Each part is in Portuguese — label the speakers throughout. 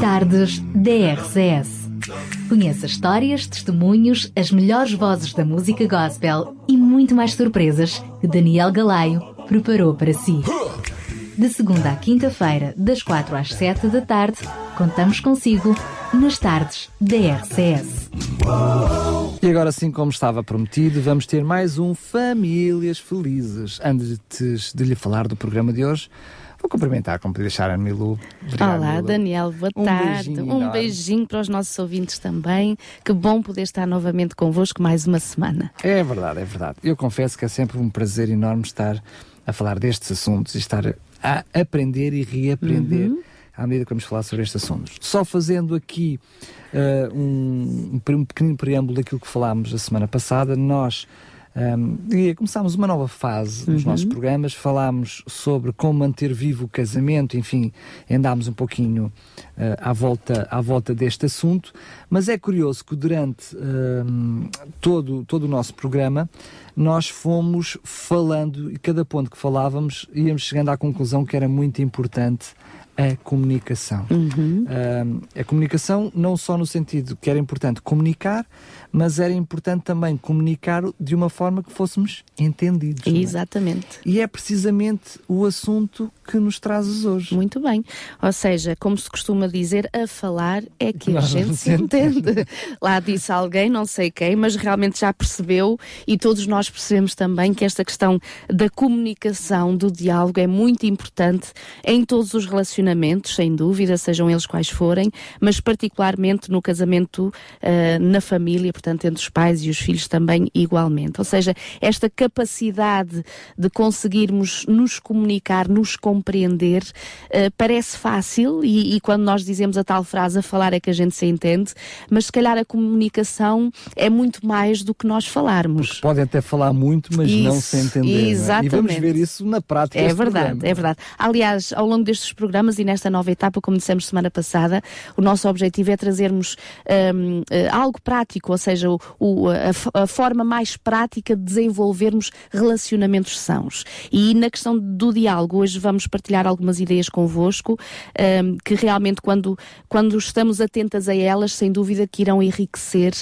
Speaker 1: Tardes DRCS. Conheça histórias, testemunhos, as melhores vozes da música gospel e muito mais surpresas que Daniel Galaio preparou para si. De segunda à quinta-feira, das quatro às sete da tarde, contamos consigo nas tardes DRCS.
Speaker 2: E agora, assim como estava prometido, vamos ter mais um Famílias Felizes. Antes de lhe falar do programa de hoje, Vou cumprimentar, como podia deixar a Milu.
Speaker 3: Obrigado, Olá, Milu. Daniel, boa um tarde. Beijinho um beijinho para os nossos ouvintes também. Que bom poder estar novamente convosco mais uma semana.
Speaker 2: É verdade, é verdade. Eu confesso que é sempre um prazer enorme estar a falar destes assuntos e estar a aprender e reaprender. Uhum à medida que vamos falar sobre estes assuntos. Só fazendo aqui uh, um, um pequenino preâmbulo daquilo que falámos a semana passada, nós um, e começámos uma nova fase nos uhum. nossos programas, falámos sobre como manter vivo o casamento, enfim, andámos um pouquinho uh, à, volta, à volta deste assunto, mas é curioso que durante uh, todo, todo o nosso programa nós fomos falando, e cada ponto que falávamos íamos chegando à conclusão que era muito importante a comunicação. Uhum. Uh, a comunicação não só no sentido que era importante comunicar, mas era importante também comunicar de uma forma que fôssemos entendidos.
Speaker 3: É? Exatamente.
Speaker 2: É? E é precisamente o assunto que nos trazes hoje.
Speaker 3: Muito bem. Ou seja, como se costuma dizer, a falar é que a gente se entende. Lá disse alguém, não sei quem, mas realmente já percebeu e todos nós percebemos também que esta questão da comunicação, do diálogo é muito importante em todos os relacionamentos relacionamentos, sem dúvida, sejam eles quais forem, mas particularmente no casamento, uh, na família, portanto, entre os pais e os filhos também igualmente. Ou seja, esta capacidade de conseguirmos nos comunicar, nos compreender, uh, parece fácil e, e, quando nós dizemos a tal frase, a falar é que a gente se entende, mas se calhar a comunicação é muito mais do que nós falarmos.
Speaker 2: Porque podem até falar muito, mas isso, não se entender. Exatamente. É? E vamos ver isso na prática.
Speaker 3: É verdade, programa. é verdade. Aliás, ao longo destes programas e nesta nova etapa, como dissemos semana passada, o nosso objetivo é trazermos um, eh, algo prático, ou seja, o, o, a, a, forma mais prática de desenvolvermos relacionamentos sãos. E na questão do diálogo, hoje vamos partilhar algumas ideias convosco, um, que realmente quando, quando estamos atentas a elas, sem dúvida que irão enriquecer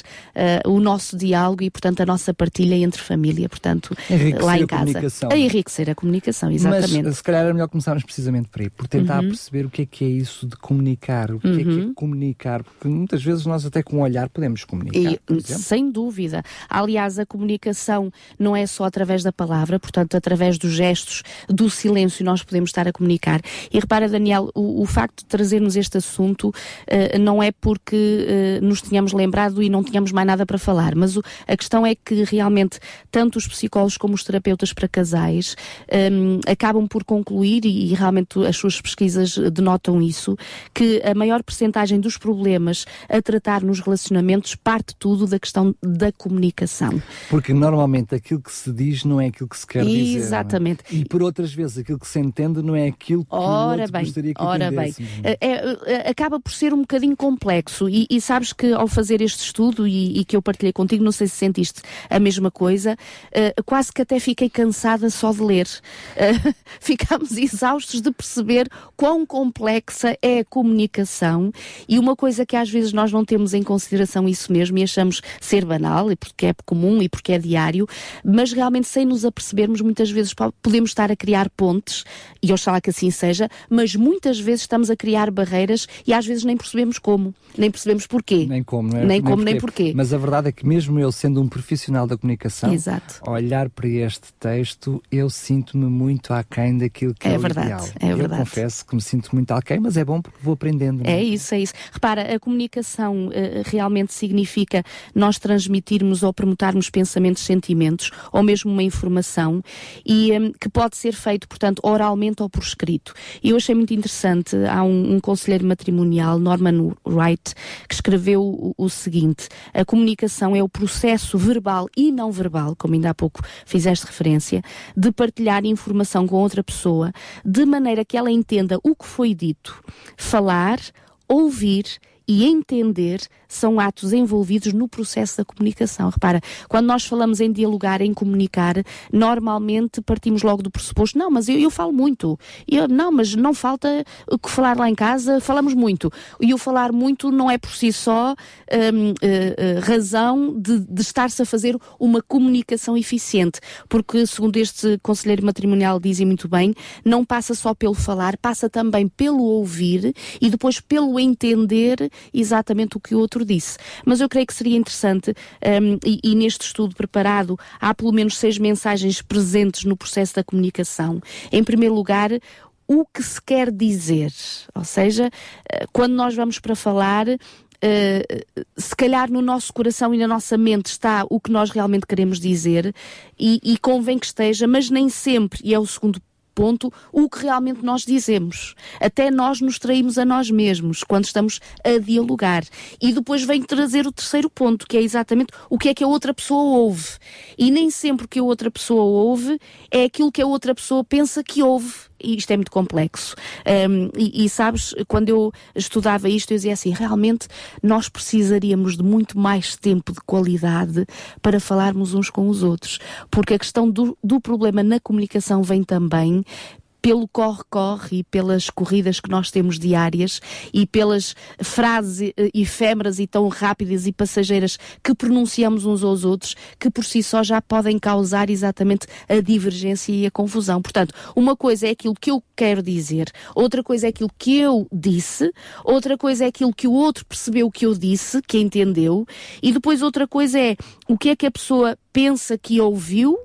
Speaker 3: uh, o nosso diálogo e, portanto, a nossa partilha entre família, portanto, lá em casa. A, a enriquecer a comunicação, exatamente.
Speaker 2: Mas se calhar é melhor começarmos precisamente por aí, por tentar uhum perceber o que é que é isso de comunicar, o que, uhum. é, que é uhum. comunicar, porque muitas vezes nós até com o olhar podemos comunicar. E,
Speaker 3: sem dúvida. Aliás, a comunicação não é só através da palavra, portanto, através dos gestos, do silêncio, nós podemos estar a comunicar. E repara, Daniel, o, o facto de trazermos este assunto uh, não é porque uh, nos tínhamos lembrado e não tínhamos mais nada para falar, mas o, a questão é que realmente tanto os psicólogos como os terapeutas para casais um, ehm, acabam por concluir, e, e realmente as suas pesquisas denotam isso, que a maior percentagem dos problemas a tratar nos relacionamentos parte tudo da questão da comunicação.
Speaker 2: Porque normalmente aquilo que se diz não é aquilo que se quer
Speaker 3: Exatamente.
Speaker 2: dizer.
Speaker 3: É? Exatamente.
Speaker 2: E por outras vezes aquilo que se entende não é aquilo que ora bem, gostaria que Ora bem,
Speaker 3: é, é, acaba por ser um bocadinho complexo e, e sabes que ao fazer este estudo e, e, que eu partilhei contigo, não sei se sentiste a mesma coisa, uh, quase que até fiquei cansada só de ler. Uh, ficámos exaustos de perceber quão complexa é a comunicação e uma coisa que às vezes nós não temos em consideração isso mesmo e achamos ser banal e porque é comum e porque é diário, mas realmente sem nos apercebermos muitas vezes podemos estar a criar pontes e oxalá que assim seja, mas muitas vezes estamos a criar barreiras e às vezes nem percebemos como, nem percebemos porquê.
Speaker 2: Nem como, é?
Speaker 3: Nem, nem como, nem porquê.
Speaker 2: Mas a verdade é que mesmo eu sendo um profissional da comunicação,
Speaker 3: Exato.
Speaker 2: olhar para este texto, eu sinto-me muito aquém daquilo que é, é
Speaker 3: verdade,
Speaker 2: ideal.
Speaker 3: É
Speaker 2: eu
Speaker 3: verdade.
Speaker 2: confesso que me sinto sinto muito aquém, mas é bom porque vou aprendendo.
Speaker 3: É? é isso, é isso. Repara, a comunicação uh, realmente significa nós transmitirmos ou promotarmos pensamentos, sentimentos, ou mesmo uma informação, e um, que pode ser feito, portanto, oralmente ou por escrito. E eu achei muito interessante, há um, um conselheiro matrimonial, Norman Wright, que escreveu o, o seguinte: a comunicação é o processo verbal e não verbal, como ainda há pouco fizeste referência, de partilhar informação com outra pessoa, de maneira que ela entenda o que foi dito. Falar, ouvir e entender são atos envolvidos no processo da comunicação. Repara, quando nós falamos em dialogar, em comunicar, normalmente partimos logo do pressuposto, não, mas eu, eu falo muito. Eu, não, mas não falta o que falar lá em casa, falamos muito. E o falar muito não é por si só um, uh, uh, razão de, de estar-se a fazer uma comunicação eficiente, porque, segundo este conselheiro matrimonial dizem muito bem, não passa só pelo falar, passa também pelo ouvir e depois pelo entender exatamente o que o outro disse. Mas eu creio que seria interessante, um, e, e neste estudo preparado, há pelo menos seis mensagens presentes no processo da comunicação. Em primeiro lugar, o que se quer dizer. Ou seja, eh, quando nós vamos para falar, Uh, se calhar no nosso coração e na nossa mente está o que nós realmente queremos dizer e, e, convém que esteja, mas nem sempre, e é o segundo ponto o que realmente nós dizemos. Até nós nos traímos a nós mesmos quando estamos a dialogar. E depois vem trazer o terceiro ponto, que é exatamente o que é que a outra pessoa ouve. E nem sempre o que a outra pessoa ouve é aquilo que a outra pessoa pensa que ouve isto é muito complexo. Um, e, e, sabes, quando eu estudava isto, eu dizia assim: realmente nós precisaríamos de muito mais tempo de qualidade para falarmos uns com os outros. Porque a questão do, do problema na comunicação vem também pelo corre-corre e pelas corridas que nós temos diárias e pelas frases eh, efêmeras e tão rápidas e passageiras que pronunciamos uns aos outros, que por si só já podem causar exatamente a divergência e a confusão. Portanto, uma coisa é aquilo que eu quero dizer, outra coisa é aquilo que eu disse, outra coisa é aquilo que o outro percebeu que eu disse, que entendeu, e depois outra coisa é o que é que a pessoa pensa que ouviu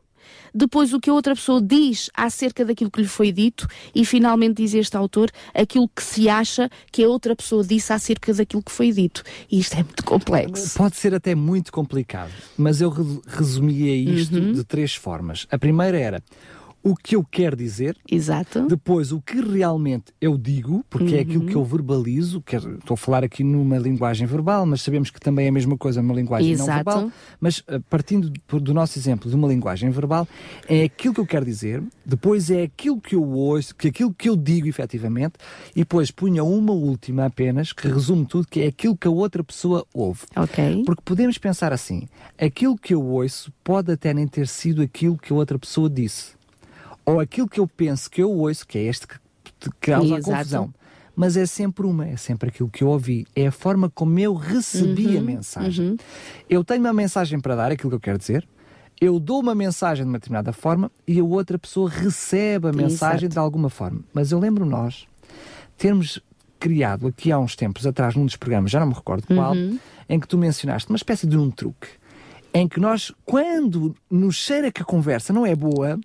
Speaker 3: depois o que a outra pessoa diz acerca daquilo que lhe foi dito e finalmente diz este autor aquilo que se acha que a outra pessoa disse acerca daquilo que foi dito. E isto é muito complexo.
Speaker 2: Pode ser até muito complicado, mas eu resumia isto uhum. de três formas. A primeira era o que eu quero dizer.
Speaker 3: Exato.
Speaker 2: Depois, o que realmente eu digo, porque uhum. é aquilo que eu verbalizo. Quero, estou a falar aqui numa linguagem verbal, mas sabemos que também é a mesma coisa numa linguagem Exato. não verbal. Mas eh, partindo do nosso exemplo de uma linguagem verbal, é aquilo que eu quero dizer, depois é aquilo que eu ouço, que aquilo que eu digo efetivamente, e depois punha uma última apenas, que resume tudo, que é aquilo que a outra pessoa ouve.
Speaker 3: Ok.
Speaker 2: Porque podemos pensar assim, aquilo que eu ouço pode até nem ter sido aquilo que a outra pessoa disse ou aquilo que eu penso que eu ouço, que é este que, causa a confusão. Mas é sempre uma, é sempre aquilo que eu ouvi, é a forma como eu recebi uhum, a mensagem. Uhum. Eu tenho uma mensagem para dar, aquilo que eu quero dizer, eu dou uma mensagem de uma determinada forma e a outra pessoa recebe a mensagem Exato. de alguma forma. Mas eu lembro nós termos criado aqui há uns tempos atrás, num dos programas, já não me recordo qual, uhum. em que tu mencionaste uma espécie de um truque. Em que nós, quando nos cheira que a conversa não é boa,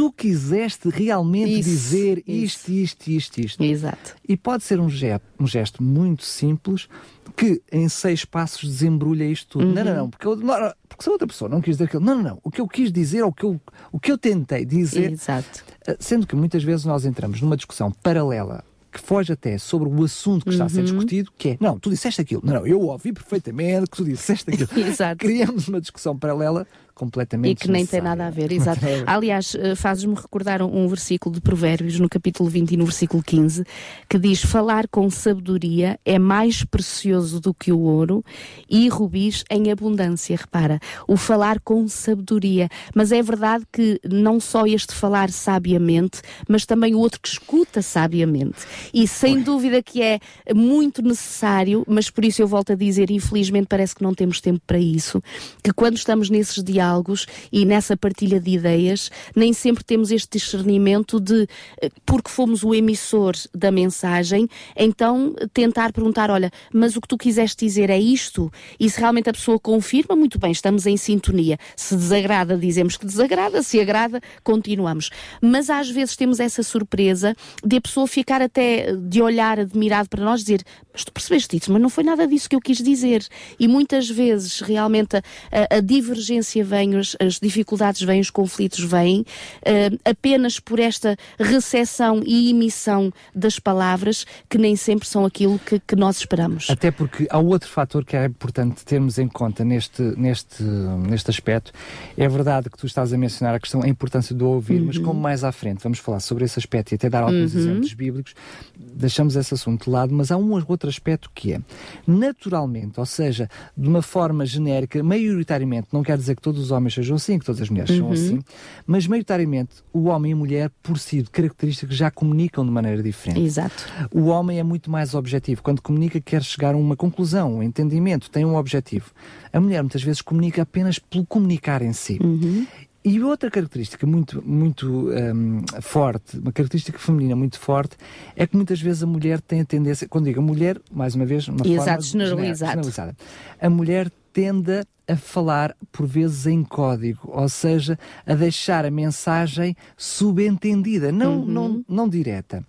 Speaker 2: tu quiseste realmente isso, dizer isto, isto, isto, isto.
Speaker 3: Exato.
Speaker 2: E pode ser um gesto, um gesto muito simples que em seis passos desembrulha isto tudo. Uhum. Não, não, não, porque, eu, não, porque se a outra pessoa não quis dizer aquilo, não, não, não. O que eu quis dizer, o que eu, o que eu tentei dizer.
Speaker 3: Exato.
Speaker 2: Eh, sendo que muitas vezes nós entramos numa discussão paralela que foge até sobre o assunto que está a ser uhum. discutido, que é, não, tu disseste aquilo. Não, não, eu ouvi perfeitamente que tu disseste aquilo.
Speaker 3: Exato.
Speaker 2: Criamos uma discussão paralela completamente
Speaker 3: E que nem tem nada a ver, exato. Aliás, eh, fazes-me recordar um versículo de Provérbios, no capítulo 20 e no versículo 15, que diz: Falar com sabedoria é mais precioso do que o ouro e rubis em abundância. Repara, o falar com sabedoria. Mas é verdade que não só este falar sabiamente, mas também o outro que escuta sabiamente. E sem dúvida que é muito necessário, mas por isso eu volto a dizer, infelizmente parece que não temos tempo para isso, que quando estamos nesses diálogos, diálogos e nessa partilha de ideias, nem sempre temos este discernimento de, eh, porque fomos o emissor da mensagem, então tentar perguntar: olha, mas o que tu quiseste dizer é isto? E se realmente a pessoa confirma, muito bem, estamos em sintonia. Se desagrada, dizemos que desagrada, se agrada, continuamos. Mas às vezes temos essa surpresa de a pessoa ficar até de olhar admirado para nós, dizer: Mas tu percebeste isso, mas não foi nada disso que eu quis dizer. E muitas vezes realmente a, a, a divergência vêm, as, as dificuldades vêm, os conflitos vêm, uh, apenas por esta recepção e emissão das palavras que nem sempre são aquilo que, que nós esperamos.
Speaker 2: Até porque há outro fator que é importante termos em conta neste, neste, neste aspecto. É verdade que tu estás a mencionar a questão, a importância do ouvir, uhum. mas como mais à frente vamos falar sobre esse aspecto e até dar alguns uhum. exemplos bíblicos, deixamos esse assunto de lado, mas há um outro aspecto que é, naturalmente, ou seja, de uma forma genérica, maioritariamente, não quer dizer que todos os homens sejam assim, que todas as mulheres uhum. são assim, mas maioritariamente o homem e a mulher, por si, de características, já comunicam de maneira diferente.
Speaker 3: Exato.
Speaker 2: O homem é muito mais objetivo. Quando comunica, quer chegar a uma conclusão, um entendimento, tem um objetivo. A mulher muitas vezes comunica apenas pelo comunicar em si.
Speaker 3: Uhum.
Speaker 2: E outra característica muito, muito um, forte, uma característica feminina muito forte, é que muitas vezes a mulher tem a tendência, quando digo mulher, mais uma vez, uma
Speaker 3: Exato,
Speaker 2: forma generalizada, a mulher tende a falar por vezes em código, ou seja, a deixar a mensagem subentendida, não, uhum. não, não direta.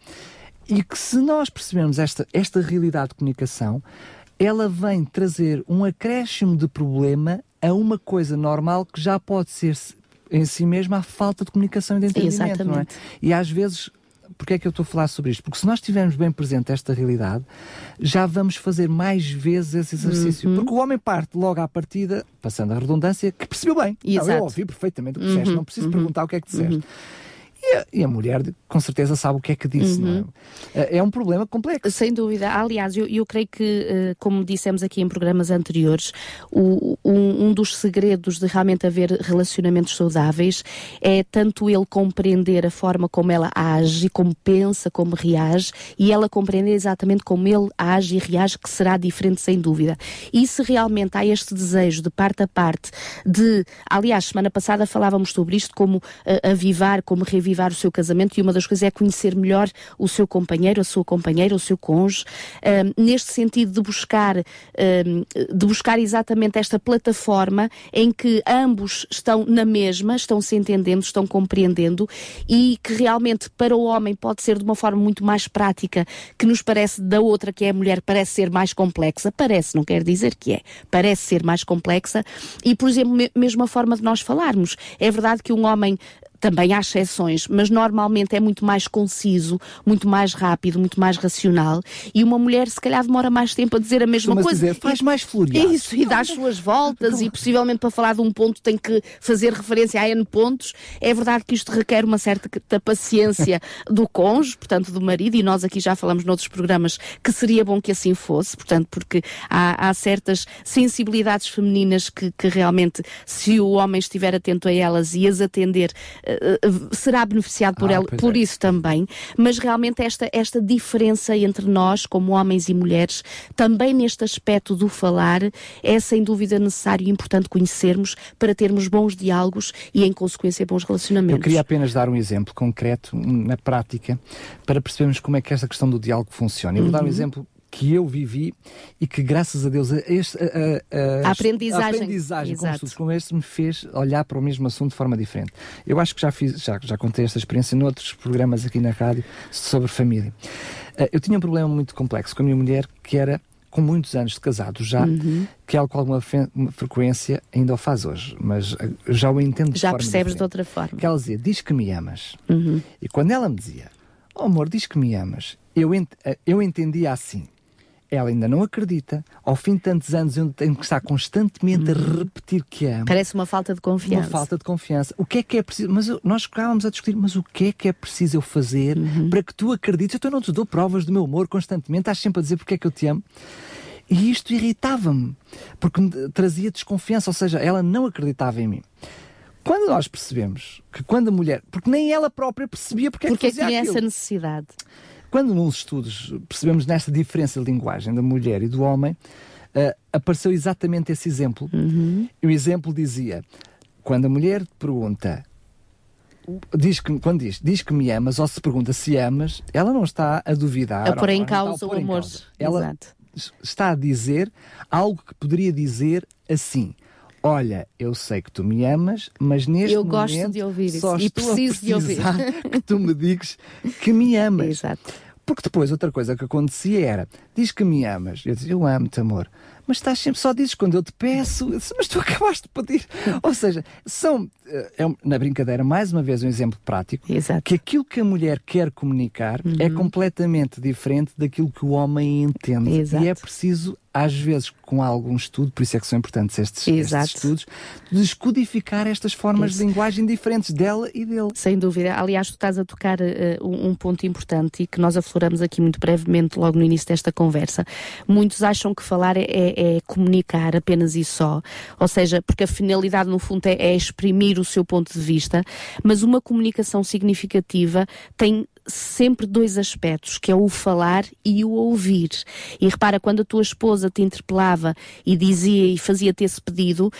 Speaker 2: E que se nós percebermos esta, esta realidade de comunicação, ela vem trazer um acréscimo de problema a uma coisa normal que já pode ser em si mesma a falta de comunicação e de entendimento, Exatamente. não é? E às vezes porque é que eu estou a falar sobre isto? Porque se nós tivermos bem presente esta realidade, já vamos fazer mais vezes esse exercício. Uhum. Porque o homem parte logo à partida, passando a redundância, que percebeu bem. Exato. Não, eu ouvi perfeitamente o que disseste, uhum. não preciso uhum. perguntar o que é que disseste. E a, e a, mulher, com certeza, sabe o que é que disse. Uhum. É? é? um problema complexo.
Speaker 3: Sem dúvida. Aliás, eu, eu creio que, eh, como dissemos aqui em programas anteriores, o, um, um, dos segredos de realmente haver relacionamentos saudáveis é tanto ele compreender a forma como ela age, como pensa, como reage, e ela compreender exatamente como ele age e reage, que será diferente, sem dúvida. E se realmente há este desejo de parte a parte de. Aliás, semana passada falávamos sobre isto, como uh, avivar, como revivar revivar o seu casamento e uma das coisas é conhecer melhor o seu companheiro, a sua companheira, o seu cônjuge, um, neste sentido de buscar, um, de buscar exatamente esta plataforma em que ambos estão na mesma, estão se entendendo, estão compreendendo e que realmente para o homem pode ser de uma forma muito mais prática, que nos parece da outra, que é a mulher, parece ser mais complexa. Parece, não quer dizer que é. Parece ser mais complexa. E, por exemplo, mesmo a forma de nós falarmos. É verdade que um homem também há exceções, mas normalmente é muito mais conciso, muito mais rápido, muito mais racional. E uma mulher, se calhar, demora mais tempo a dizer a mesma coisa.
Speaker 2: Dizer, faz e, mais floreado.
Speaker 3: Isso, e dá as suas voltas, não. e possivelmente para falar de um ponto tem que fazer referência a N pontos. É verdade que isto requer uma certa paciência do cônjuge, portanto, do marido, e nós aqui já falamos noutros programas que seria bom que assim fosse, portanto, porque há, há certas sensibilidades femininas que, que realmente, se o homem estiver atento a elas e as atender, uh, será beneficiado por, ah, ela, por é. isso também, mas realmente esta, esta diferença entre nós, como homens e mulheres, também neste aspecto do falar, é sem dúvida necessário e importante conhecermos para termos bons diálogos e, em consequência, bons relacionamentos.
Speaker 2: Eu queria apenas dar um exemplo concreto, na prática, para percebermos como é que esta questão do diálogo funciona. Eu vou uhum. dar um uhum. exemplo que eu vivi e que, graças a Deus, a, este, a, a, a aprendizagem, aprendizagem com estudos como este me fez olhar para o mesmo assunto de forma diferente. Eu acho que já, fiz, já, já contei esta experiência noutros programas aqui na rádio sobre família. Uh, eu tinha um problema muito complexo com a minha mulher que era com muitos anos de casado já, uhum. que ela com alguma frequência ainda o faz hoje, mas eh, já o entendo de
Speaker 3: Já percebes
Speaker 2: diferente.
Speaker 3: de outra forma.
Speaker 2: Que ela dizia, diz que me amas.
Speaker 3: Uhum.
Speaker 2: E quando ela me dizia, oh amor, diz que me amas, eu, ent eh, eu entendia assim ela ainda não acredita. Ao fim de tantos anos, eu tenho que estar constantemente a uhum. repetir que ama.
Speaker 3: Parece uma falta de confiança.
Speaker 2: Uma falta de confiança. O que é que é preciso? Mas nós ficávamos a discutir, mas o que é que é preciso eu fazer uhum. para que tu acredites? Eu não te dou provas do meu amor constantemente, estás sempre a dizer porque é que eu te amo. E isto irritava-me, porque me trazia desconfiança, ou seja, ela não acreditava em mim. Quando nós percebemos que quando a mulher, porque nem ela própria percebia porque,
Speaker 3: porque
Speaker 2: é que fazia
Speaker 3: é que tinha essa necessidade.
Speaker 2: Quando nos estudos percebemos nesta diferença de linguagem da mulher e do homem, uh, apareceu exatamente esse exemplo.
Speaker 3: Uhum.
Speaker 2: E o exemplo dizia: quando a mulher pergunta diz que, quando diz, diz que me amas ou se pergunta se amas, ela não está a duvidar.
Speaker 3: A pôr em causa o amor.
Speaker 2: Ela
Speaker 3: Exato.
Speaker 2: está a dizer algo que poderia dizer assim: Olha, eu sei que tu me amas, mas neste
Speaker 3: eu
Speaker 2: momento
Speaker 3: gosto de ouvir
Speaker 2: só
Speaker 3: isso.
Speaker 2: estou
Speaker 3: e preciso de ouvir
Speaker 2: que tu me digas que me amas.
Speaker 3: Exato.
Speaker 2: Porque depois outra coisa que acontecia era, diz que me amas. Eu dizia, eu amo-te, amor mas estás sempre só dizes quando eu te peço, mas tu acabaste de pedir. Ou seja, são, eh, é, na brincadeira, mais uma vez um exemplo prático,
Speaker 3: Exato.
Speaker 2: que aquilo que a mulher quer comunicar é uhum. é completamente diferente daquilo que o homem entende. Exato. E é preciso às vezes com algum estudo, por isso é que são importantes estes, estes estudos, descodificar estas formas isso. de linguagem diferentes dela e dele.
Speaker 3: Sem dúvida. Aliás, tu estás a tocar uh, um, ponto importante e que nós afloramos aqui muito brevemente logo no início desta conversa. Muitos acham que falar é, é, comunicar apenas e só, ou seja, porque a finalidade no fundo é, é exprimir o seu ponto de vista, mas uma comunicação significativa tem sempre dois aspectos, que é o falar e o ouvir. E repara, quando a tua esposa te interpelava e dizia e fazia-te esse pedido,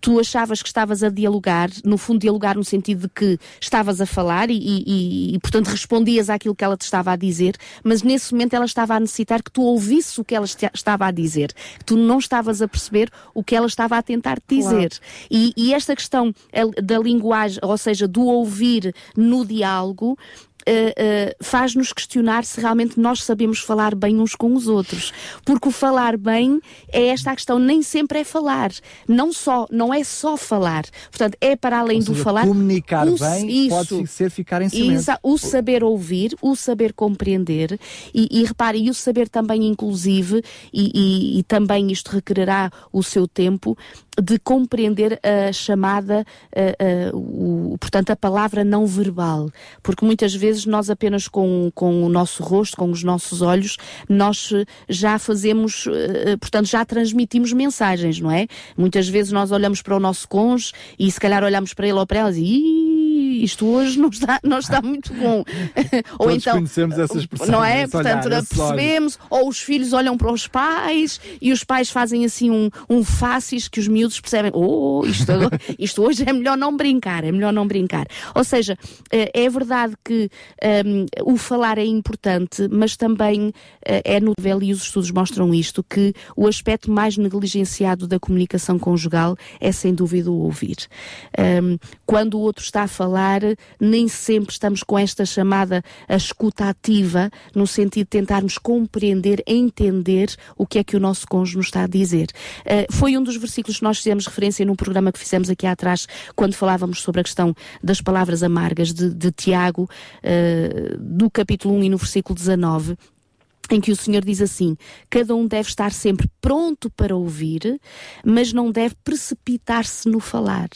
Speaker 3: tu achavas que estavas a dialogar, no fundo dialogar no sentido de que estavas a falar e, e, e, portanto respondias àquilo que ela te estava a dizer, mas nesse momento ela estava a necessitar que tu ouvisses o que ela estava a dizer, que tu não estavas a perceber o que ela estava a tentar te dizer. Claro. E, e esta questão da linguagem, ou seja, do ouvir no diálogo, uh, uh, faz-nos questionar se realmente nós sabemos falar bem uns com os outros. Porque o falar bem é esta a questão, nem sempre é falar. Não só, não é só falar. Portanto, é para além
Speaker 2: Ou
Speaker 3: do
Speaker 2: seja,
Speaker 3: falar.
Speaker 2: Comunicar o, bem isso, pode ser ficar em silêncio.
Speaker 3: o saber ouvir, o saber compreender e, e repare, e o saber também inclusive, e, e, e também isto requererá o seu tempo, de compreender a chamada, uh, uh, o, portanto, a palavra não verbal. Porque muitas vezes nós apenas com, com o nosso rosto, com os nossos olhos, nós eh, já fazemos, uh, portanto, já transmitimos mensagens, não é? Muitas vezes nós olhamos para o nosso cônjuge e se calhar olhamos para ele ou para ela e isto hoje não está, não está muito bom.
Speaker 2: ou Todos então conhecemos essa expressão.
Speaker 3: Não é? Portanto, olhar, percebemos, ou os filhos olham para os pais e os pais fazem assim um, um faces que os miúdos percebem, oh, isto, isto hoje é melhor não brincar, é melhor não brincar. Ou seja, eh, é verdade que um, o falar é importante, mas também uh, é novel, e os estudos mostram isto, que o aspecto mais negligenciado da comunicação conjugal é sem dúvida o ouvir. Um, quando o outro está a falar, nem sempre estamos com esta chamada a escuta ativa, no sentido de tentarmos compreender, entender o que é que o nosso cônjuge nos está a dizer. Uh, foi um dos versículos que nós fizemos referência num programa que fizemos aqui atrás, quando falávamos sobre a questão das palavras amargas de, de Tiago, uh, do capítulo 1 e no versículo 19, em que o Senhor diz assim: cada um deve estar sempre pronto para ouvir, mas não deve precipitar-se no falar.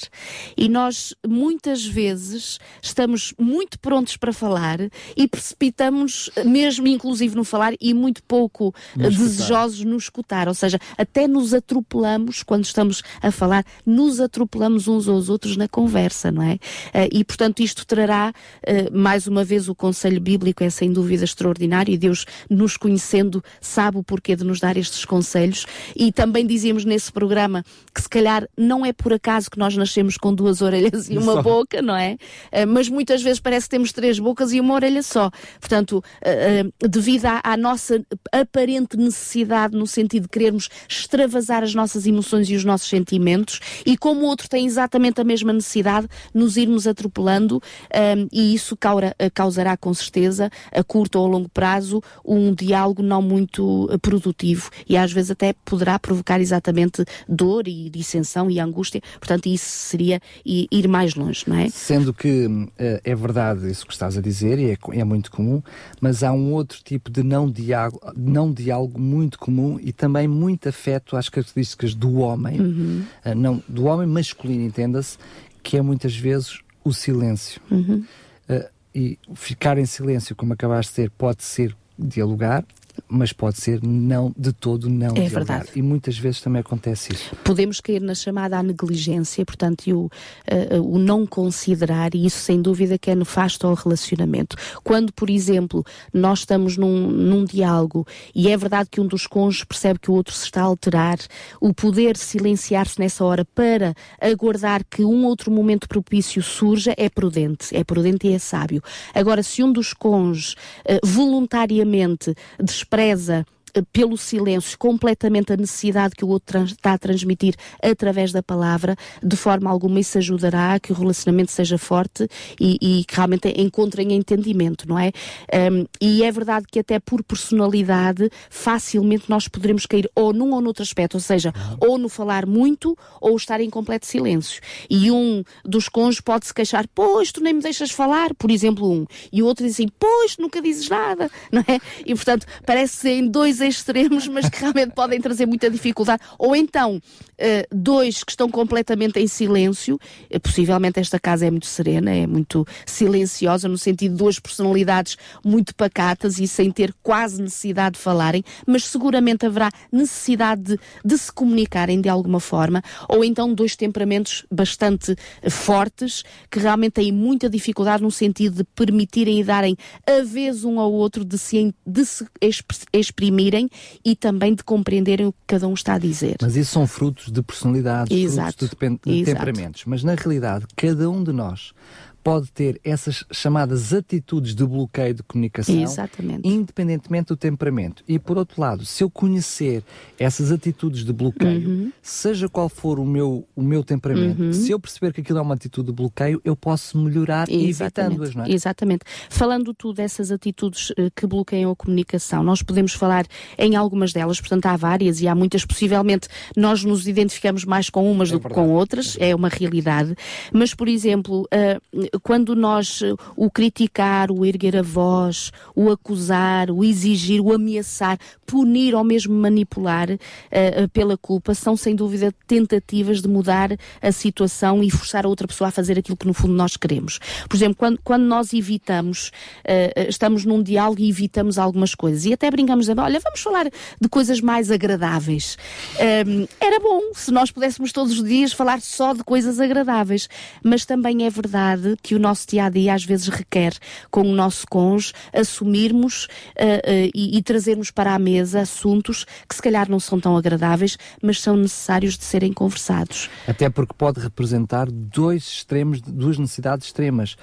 Speaker 3: E nós muitas vezes estamos muito prontos para falar e precipitamos, mesmo inclusive no falar, e muito pouco no desejosos escutar. no escutar. Ou seja, até nos atropelamos quando estamos a falar, nos atropelamos uns aos outros na conversa, não é? Eh, e portanto, isto trará, eh, mais uma vez, o conselho bíblico é sem dúvida extraordinário e Deus nos conhecendo, sabe o porquê de nos dar estes conselhos. E também dizíamos nesse programa que se calhar não é por acaso que nós nascemos com duas orelhas e uma só. boca, não é? Uh, mas muitas vezes parece que temos três bocas e uma orelha só. Portanto, uh, uh, devido à, à, nossa aparente necessidade no sentido de querermos extravasar as nossas emoções e os nossos sentimentos, e como o outro tem exatamente a mesma necessidade, nos irmos atropelando, e isso causará com certeza, a curto ou a longo prazo, um dia diálogo não muito eh, produtivo e às vezes até poderá provocar exatamente dor e dissensão e angústia. Portanto, isso seria ir mais longe, não é?
Speaker 2: Sendo que uh, é verdade isso que estás a dizer e é, é, muito comum, mas há um outro tipo de não diálogo, não diálogo muito comum e também muito afeto às características do homem, uhum. uh, não, do homem masculino, entenda-se, que é muitas vezes o silêncio. Uhum. Uh, e ficar em silêncio, como acabaste de dizer, pode ser dialogar, mas pode ser não de todo não é dialogar. verdade. E muitas vezes também acontece isso.
Speaker 3: Podemos cair na chamada negligência portanto e o, uh, o não considerar e isso sem dúvida que é nefasto ao relacionamento. Quando por exemplo nós estamos num, num diálogo e é verdade que um dos cônjuges percebe que o outro se está a alterar o poder silenciar-se nessa hora para aguardar que um outro momento propício surja é prudente. É prudente e é sábio. Agora se um dos cônjuges uh, voluntariamente despreza pelo silêncio completamente a necessidade que o outro está a transmitir através da palavra, de forma alguma isso ajudará a que o relacionamento seja forte e, e que realmente encontrem entendimento, não é? Um, e é verdade que até por personalidade facilmente nós poderemos cair ou num ou noutro aspecto, ou seja, ou no falar muito ou estar em completo silêncio. E um dos cônjuges pode se queixar, pois tu nem me deixas falar, por exemplo, um, e o outro diz assim, pois nunca dizes nada, não é? E portanto parece ser em dois extremos, mas que realmente podem trazer muita dificuldade. Ou então, uh, dois que estão completamente em silêncio, uh, possivelmente esta casa é muito serena, é muito silenciosa, no sentido de duas personalidades muito pacatas e sem ter quase necessidade de falarem, mas seguramente haverá necessidade de, de se comunicarem de alguma forma, ou então dois temperamentos bastante uh, fortes que realmente têm muita dificuldade no sentido de permitirem e darem a vez um ao outro de se, de se exprimirem e também de compreenderem o que cada um está a dizer.
Speaker 2: Mas isso são frutos de personalidades,
Speaker 3: Exato.
Speaker 2: frutos de, de temperamentos. Mas na realidade, cada um de nós pode ter essas chamadas atitudes de bloqueio de comunicação,
Speaker 3: Exatamente.
Speaker 2: independentemente do temperamento. E por outro lado, se eu conhecer essas atitudes de bloqueio, uhum. seja qual for o meu, o meu temperamento, uhum. se eu perceber que aquilo é uma atitude de bloqueio, eu posso melhorar evitando-as, não é?
Speaker 3: Exatamente. Falando tu dessas atitudes uh, que bloqueiam a comunicação, nós podemos falar em algumas delas, portanto há várias e há muitas, possivelmente nós nos identificamos mais com umas é do que com outras, é, é uma realidade, mas por exemplo, uh, quando nós eh, o criticar, o erguer a voz, o acusar, o exigir, o ameaçar, punir ou mesmo manipular uh, pela culpa, são sem dúvida tentativas de mudar a situação e forçar a outra pessoa a fazer aquilo que no fundo nós queremos. Por exemplo, quando, quando nós evitamos, uh, estamos num diálogo e evitamos algumas coisas e até brincamos, olha, vamos falar de coisas mais agradáveis. Um, era bom se nós pudéssemos todos os dias falar só de coisas agradáveis, mas também é verdade que o nosso dia a dia às vezes requer, com o nosso cônjuge, assumirmos uh, uh, e, e trazermos para a mesa assuntos que se calhar não são tão agradáveis, mas são necessários de serem conversados.
Speaker 2: Até porque pode representar dois extremos, duas necessidades extremas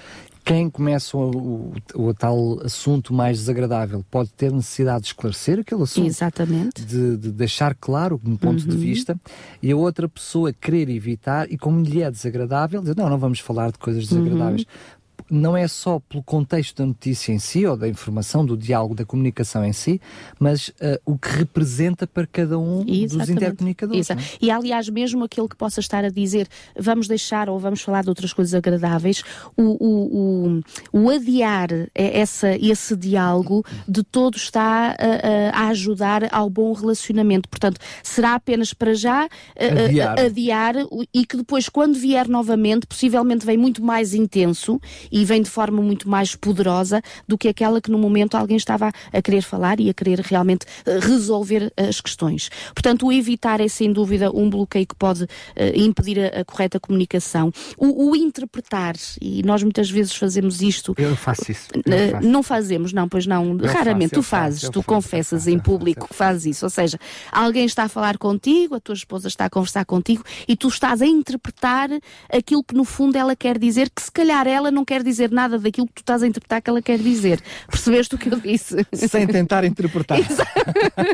Speaker 2: quem começa o, o, o, tal assunto mais desagradável pode ter necessidade de esclarecer aquele assunto,
Speaker 3: Exatamente.
Speaker 2: De, de deixar claro um ponto uhum. de vista, e a outra pessoa querer evitar, e como lhe é desagradável, dizer não, não vamos falar de coisas desagradáveis. Uhum não é só pelo contexto da notícia em si, ou da informação, do diálogo, da comunicação em si, mas uh, o que representa para cada um Exatamente. dos intercomunicadores. É?
Speaker 3: E aliás, mesmo aquele que possa estar a dizer vamos deixar ou vamos falar de outras coisas agradáveis, o, o, o, o adiar essa, esse diálogo de todo está a, a, ajudar ao bom relacionamento. Portanto, será apenas para já uh, adiar. adiar e que depois, quando vier novamente, possivelmente vem muito mais intenso e vem de forma muito mais poderosa do que aquela que no momento alguém estava a querer falar e a querer realmente eh, resolver as questões. Portanto, o evitar é sem dúvida um bloqueio que pode uh, impedir a, a, correta comunicação. O, o, interpretar, e nós muitas vezes fazemos isto.
Speaker 2: Eu faço isso. Eu
Speaker 3: faço. Não fazemos, não, pois não. Eu Raramente faço, tu fazes, faço, tu confessas em público que fazes isso. Ou seja, alguém está a falar contigo, a tua esposa está a conversar contigo e tu estás a interpretar aquilo que no fundo ela quer dizer, que se calhar ela não quer dizer nada daquilo que tu estás a interpretar que ela quer dizer. Percebeste o que eu disse?
Speaker 2: Sem tentar interpretar.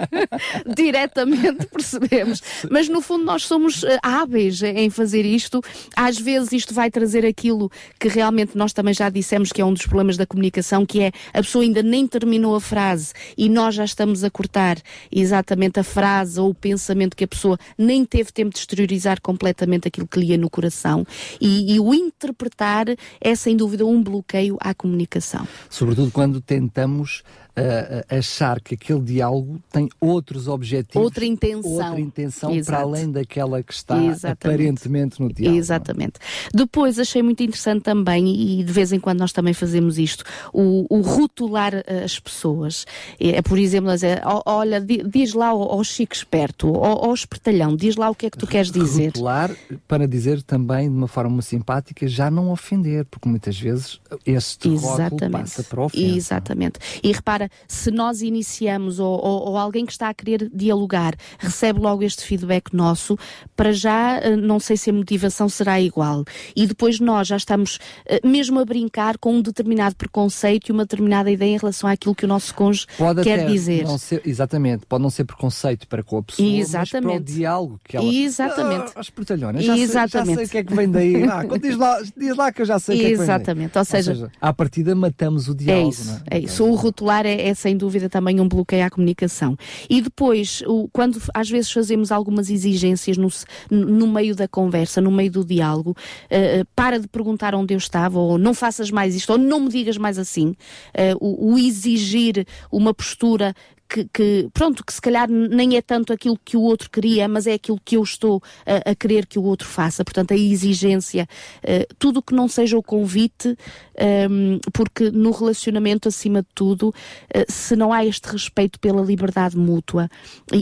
Speaker 3: Diretamente percebemos. Mas no fundo nós somos uh, hábeis em fazer isto. Às vezes isto vai trazer aquilo que realmente nós também já dissemos que é um dos problemas da comunicação, que é a pessoa ainda nem terminou a frase e nós já estamos a cortar exatamente a frase ou o pensamento que a pessoa nem teve tempo de exteriorizar completamente aquilo que lhe ia no coração. E, e o interpretar é sem dúvida dúvida, um bloqueio à comunicação.
Speaker 2: Sobretudo quando tentamos uh, achar que aquele diálogo tem outros objetivos,
Speaker 3: outra intenção,
Speaker 2: outra intenção para além daquela que está Exatamente. aparentemente no diálogo.
Speaker 3: Exatamente. Depois achei muito interessante também, e de vez em quando nós também fazemos isto, o, o rotular eh, as pessoas. É, por exemplo, dizer, olha, diz lá ao, ao Chico Esperto, ao, ao Espertalhão, diz lá o que é que tu queres dizer.
Speaker 2: Rotular para dizer também de uma forma simpática, já não ofender, porque muitas vezes esse rótulo passa para ofensa.
Speaker 3: Exatamente. E repara, se nós iniciamos ou, ou, ou, alguém que está a querer dialogar recebe logo este feedback nosso, para já uh, não sei se a motivação será igual. E depois nós já estamos uh, mesmo a brincar com um determinado preconceito e uma determinada ideia em relação àquilo que o nosso cônjuge
Speaker 2: pode
Speaker 3: quer dizer.
Speaker 2: Ser, exatamente, pode não ser preconceito para com a pessoa, exatamente. mas para o diálogo que ela...
Speaker 3: Exatamente.
Speaker 2: Ah, as portalhonas, já, exatamente. Sei, já sei o que é que vem daí. Ah, diz, lá, diz lá que eu já sei o que é que vem
Speaker 3: Exatamente, ou seja, ou seja,
Speaker 2: à partida matamos o diálogo.
Speaker 3: É isso, é? é isso. O rotular é, é, sem dúvida também um bloqueio à comunicação. E depois, o, quando às vezes fazemos algumas exigências no, no meio da conversa, no meio do diálogo, uh, para de perguntar onde eu estava, ou não faças mais isto, ou não me digas mais assim. Uh, o, o exigir uma postura que, que, pronto, que se calhar nem é tanto aquilo que o outro queria, mas é aquilo que eu estou a, a querer que o outro faça. Portanto, a exigência, uh, tudo que não seja o convite, um, ehm, porque no relacionamento, acima de tudo, uh, se não há este respeito pela liberdade mútua,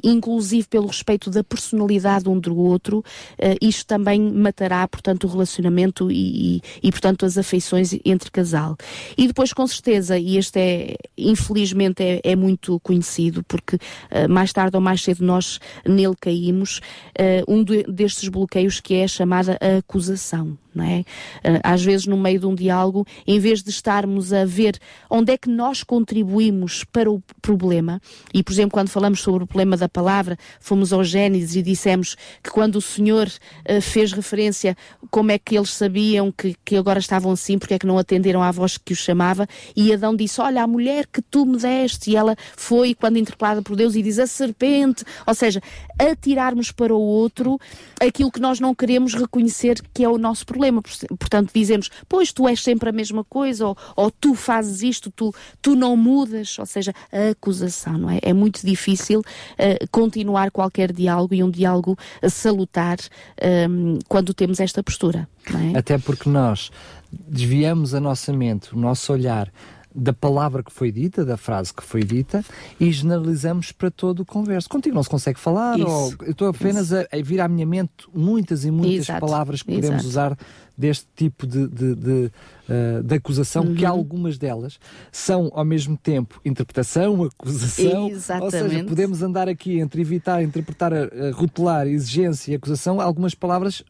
Speaker 3: inclusive pelo respeito da personalidade um do outro, uh, isto também matará, portanto, o relacionamento e, e, e, portanto, as afeições entre casal. E depois, com certeza, e este é, infelizmente, é, é muito conhecido porque uh, mais tarde ou mais cedo nós nele caímos, uh, um de, destes bloqueios que é a chamada acusação não é? Eh, às vezes, no meio de um diálogo, em vez de estarmos a ver onde é que nós contribuímos para o problema, e, por exemplo, quando falamos sobre o problema da palavra, fomos ao Gênesis e dissemos que quando o Senhor uh, fez referência como é que eles sabiam que, que agora estavam assim, porque é que não atenderam à voz que os chamava, e Adão disse, olha, a mulher que tu me deste, e ela foi, quando interpelada por Deus, e diz, a serpente, ou seja, atirarmos para o outro aquilo que nós não queremos reconhecer que é o nosso problema problema. Portanto, dizemos, pois tu és sempre a mesma coisa, ou, ou tu fazes isto, tu, tu não mudas. Ou seja, a acusação, não é? É muito difícil uh, continuar qualquer diálogo e um diálogo salutar um, ehm, quando temos esta postura. É?
Speaker 2: Até porque nós desviamos a nossa mente, o nosso olhar da palavra que foi dita, da frase que foi dita, e generalizamos para todo o converso. Contigo não se consegue falar, Isso. ou eu estou apenas a, a, vir à minha mente muitas e muitas Exato. palavras que podemos Exato. usar deste tipo de, de, de, uh, de acusação, uhum. que algumas delas são ao mesmo tempo interpretação, acusação, Exatamente. ou seja, podemos andar aqui entre evitar, interpretar, uh, rotular, exigência e acusação, algumas palavras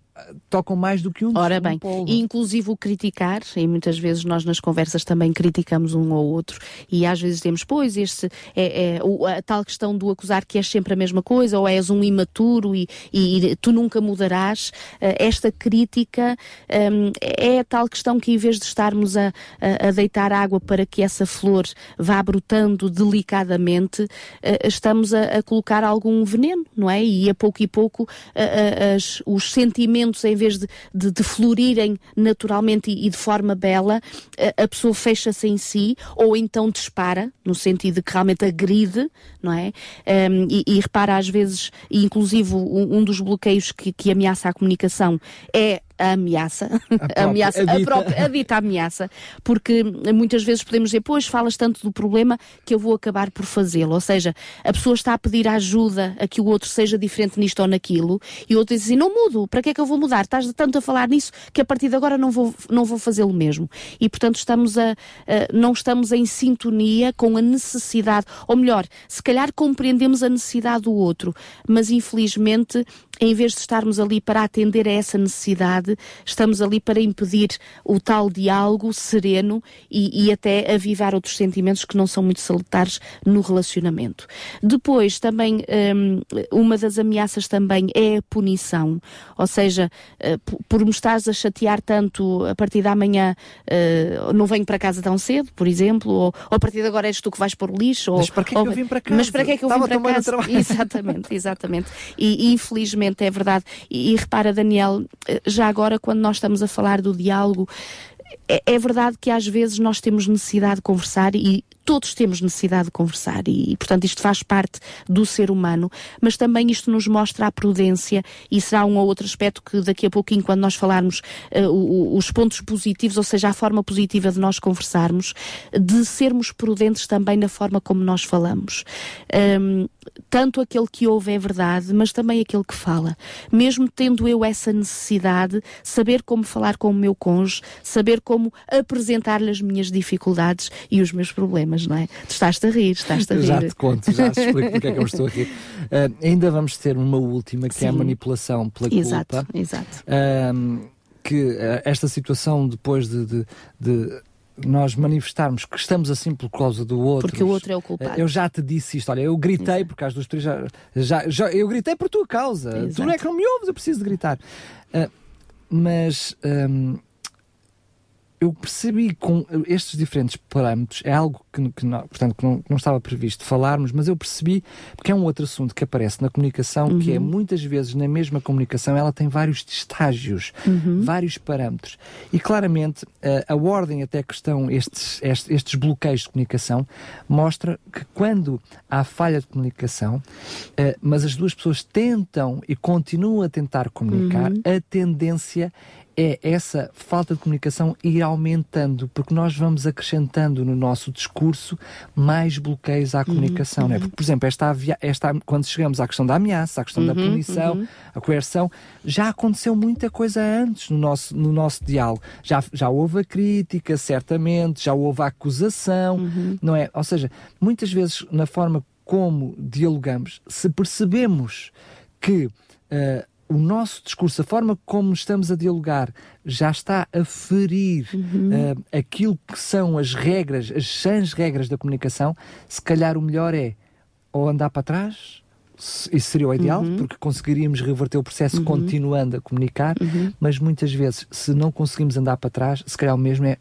Speaker 2: tocam mais do que um
Speaker 3: Ora bem, e inclusive o criticar, e muitas vezes nós nas conversas também criticamos um ou outro, e às vezes temos, pois, este é, é a tal questão do acusar que és sempre a mesma coisa, ou és um imaturo e, e, e tu nunca mudarás. Eh, esta crítica um, é a tal questão que em vez de estarmos a, a, a, deitar água para que essa flor vá brotando delicadamente, eh, estamos a, a colocar algum veneno, não é? E a pouco e pouco as, os sentimentos em vez de, de, de florirem naturalmente e, e, de forma bela, a, a pessoa fecha-se em si ou então dispara, no sentido de que realmente agride, não é? Um, e, e, repara, às vezes, inclusive um, um dos bloqueios que, que ameaça a comunicação é a ameaça, a, ameaça, a, dita. a própria, a dita ameaça, porque muitas vezes podemos dizer, pois falas tanto do problema que eu vou acabar por fazê-lo. Ou seja, a pessoa está a pedir ajuda a que o outro seja diferente nisto ou naquilo, e o outro diz assim, não mudo, para que é que eu vou mudar? Estás tanto a falar nisso que a partir de agora não vou, não vou fazê-lo mesmo. E portanto estamos a, a, não estamos em sintonia com a necessidade, ou melhor, se calhar compreendemos a necessidade do outro, mas infelizmente em vez de estarmos ali para atender a essa necessidade, estamos ali para impedir o tal diálogo sereno e, e até avivar outros sentimentos que não são muito salutares no relacionamento. Depois, também, um, uma das ameaças também é a punição, ou seja, uh, por me estares a chatear tanto a partir da manhã uh, não venho para casa tão cedo, por exemplo, ou, ou, a partir de agora és tu que vais pôr o lixo.
Speaker 2: Mas para que é que eu vim para casa?
Speaker 3: Mas para que é que eu vim para casa? Exatamente, exatamente. E, infelizmente é verdade. E, e repara, Daniel, eh, já agora, quando nós estamos a falar do diálogo, é, é, verdade que às vezes nós temos necessidade de conversar e todos temos necessidade de conversar e, e, portanto, isto faz parte do ser humano, mas também isto nos mostra a prudência e será um ou outro aspecto que daqui a pouquinho, quando nós falarmos uh, os pontos positivos, ou seja, a forma positiva de nós conversarmos, de sermos prudentes também na forma como nós falamos. Um, tanto aquele que ouve é verdade, mas também aquele que fala. Mesmo tendo eu essa necessidade, saber como falar com o meu cônjuge, saber como apresentar-lhe as minhas dificuldades e os meus problemas, não é? Tu estás-te a rir, estás-te a rir.
Speaker 2: Já te conto, já te explico porque é que eu estou a rir. Uh, ainda vamos ter uma última, que Sim. é a manipulação pela
Speaker 3: exato,
Speaker 2: culpa.
Speaker 3: Exato,
Speaker 2: uh, que uh, esta situação depois de, de, de nós manifestarmos que estamos assim por causa do outro.
Speaker 3: Porque o outro é o culpado.
Speaker 2: Eu já te disse isto, olha, eu gritei Exato. porque as duas três já, já, já, eu gritei por tua causa. Exato. Tu não é que não me ouves, eu preciso de gritar. Uh, mas um, eu percebi com estes diferentes parâmetros, é algo que, que, não, portanto, que não, não, estava previsto falarmos, mas eu percebi, porque é um outro assunto que aparece na comunicação, uhum. que é uhum. muitas vezes na mesma comunicação ela tem vários estágios, uhum. vários parâmetros. E claramente a, a ordem até que estão estes, estes, estes, bloqueios de comunicação mostra que quando há falha de comunicação, uh, mas as duas pessoas tentam e continuam a tentar comunicar, uhum. a tendência é essa falta de comunicação ir aumentando, porque nós vamos acrescentando no nosso discurso mais bloqueios à comunicação, uhum, não é? Porque, por exemplo, esta, esta, quando chegamos à questão da ameaça, à questão uhum, da punição, uhum. a coerção, já aconteceu muita coisa antes no nosso, no nosso diálogo. Já, já houve a crítica, certamente, já houve a acusação, uhum. não é? Ou seja, muitas vezes na forma como dialogamos, se percebemos que uh, o nosso discurso, a forma como estamos a dialogar, já está a ferir uhum. uh, aquilo que são as regras, as sãs regras da comunicação, se calhar o melhor é ou andar para trás, isso seria o ideal, uhum. porque conseguiríamos reverter o processo uhum. continuando a comunicar, uhum. mas muitas vezes, se não conseguimos andar para trás, se calhar o mesmo é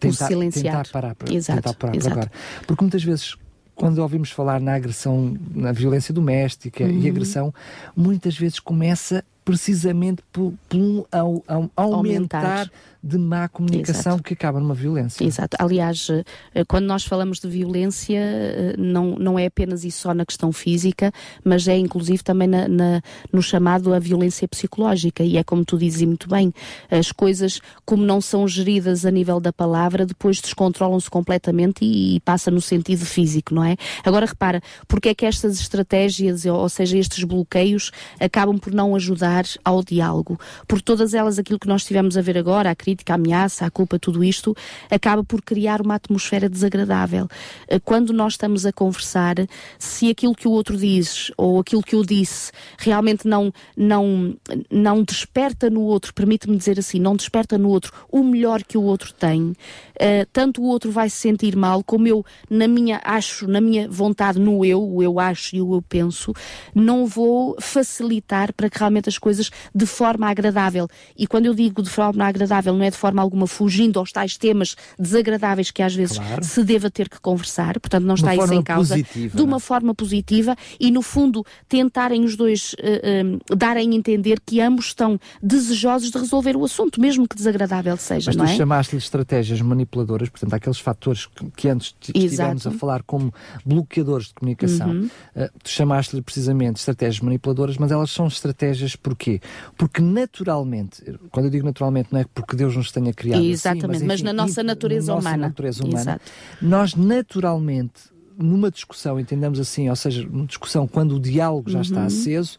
Speaker 2: tentar, tentar parar, para,
Speaker 3: exato,
Speaker 2: tentar parar
Speaker 3: exato.
Speaker 2: agora. Porque muitas vezes quando ouvimos falar na agressão, na violência doméstica uhum. e agressão, muitas vezes começa precisamente por, por um, ao, ao aumentar, aumentar de má comunicação Exato. que acaba numa violência.
Speaker 3: Exato. Aliás, eh, quando nós falamos de violência, eh, não, não é apenas isso só na questão física, mas é inclusive também na, na, no chamado a violência psicológica. E é como tu dizes muito bem, as coisas, como não são geridas a nível da palavra, depois descontrolam-se completamente e, e, passa no sentido físico, não é? Agora repara, porque é que estas estratégias, ou seja, estes bloqueios, acabam por não ajudar ao diálogo? Por todas elas, aquilo que nós estivemos a ver agora, a crítica crítica, a ameaça, a culpa, tudo isto, acaba por criar uma atmosfera desagradável. Eh, quando nós estamos a conversar, se aquilo que o outro diz ou aquilo que eu disse realmente não, não, não desperta no outro, permite-me dizer assim, não desperta no outro o melhor que o outro tem, uh, tanto o outro vai se sentir mal, como eu, na minha, acho, na minha vontade, no eu, o eu acho e o eu penso, não vou facilitar para que realmente as coisas de forma agradável. E quando eu digo de forma agradável, não não é de forma alguma fugindo aos tais temas desagradáveis que às vezes claro. se deva ter que conversar, portanto não está isso em causa,
Speaker 2: positiva,
Speaker 3: de uma é? forma positiva e no fundo tentarem os dois uh, uh, darem a entender que ambos estão desejosos de resolver o assunto, mesmo que desagradável seja.
Speaker 2: Mas
Speaker 3: tu
Speaker 2: é? chamaste-lhe estratégias manipuladoras, portanto, aqueles fatores que, antes estivemos a falar como bloqueadores de comunicação, uhum. uh, tu chamaste-lhe precisamente estratégias manipuladoras, mas elas são estratégias porquê? Porque naturalmente, quando eu digo naturalmente, não é porque Deus nos tenha criado
Speaker 3: assim, Exatamente,
Speaker 2: assim, mas,
Speaker 3: enfim, mas, na nossa natureza na
Speaker 2: humana.
Speaker 3: Nossa
Speaker 2: natureza humana Exato. Nós naturalmente, numa discussão, entendemos assim, ou seja, numa discussão quando o diálogo já uhum. está aceso,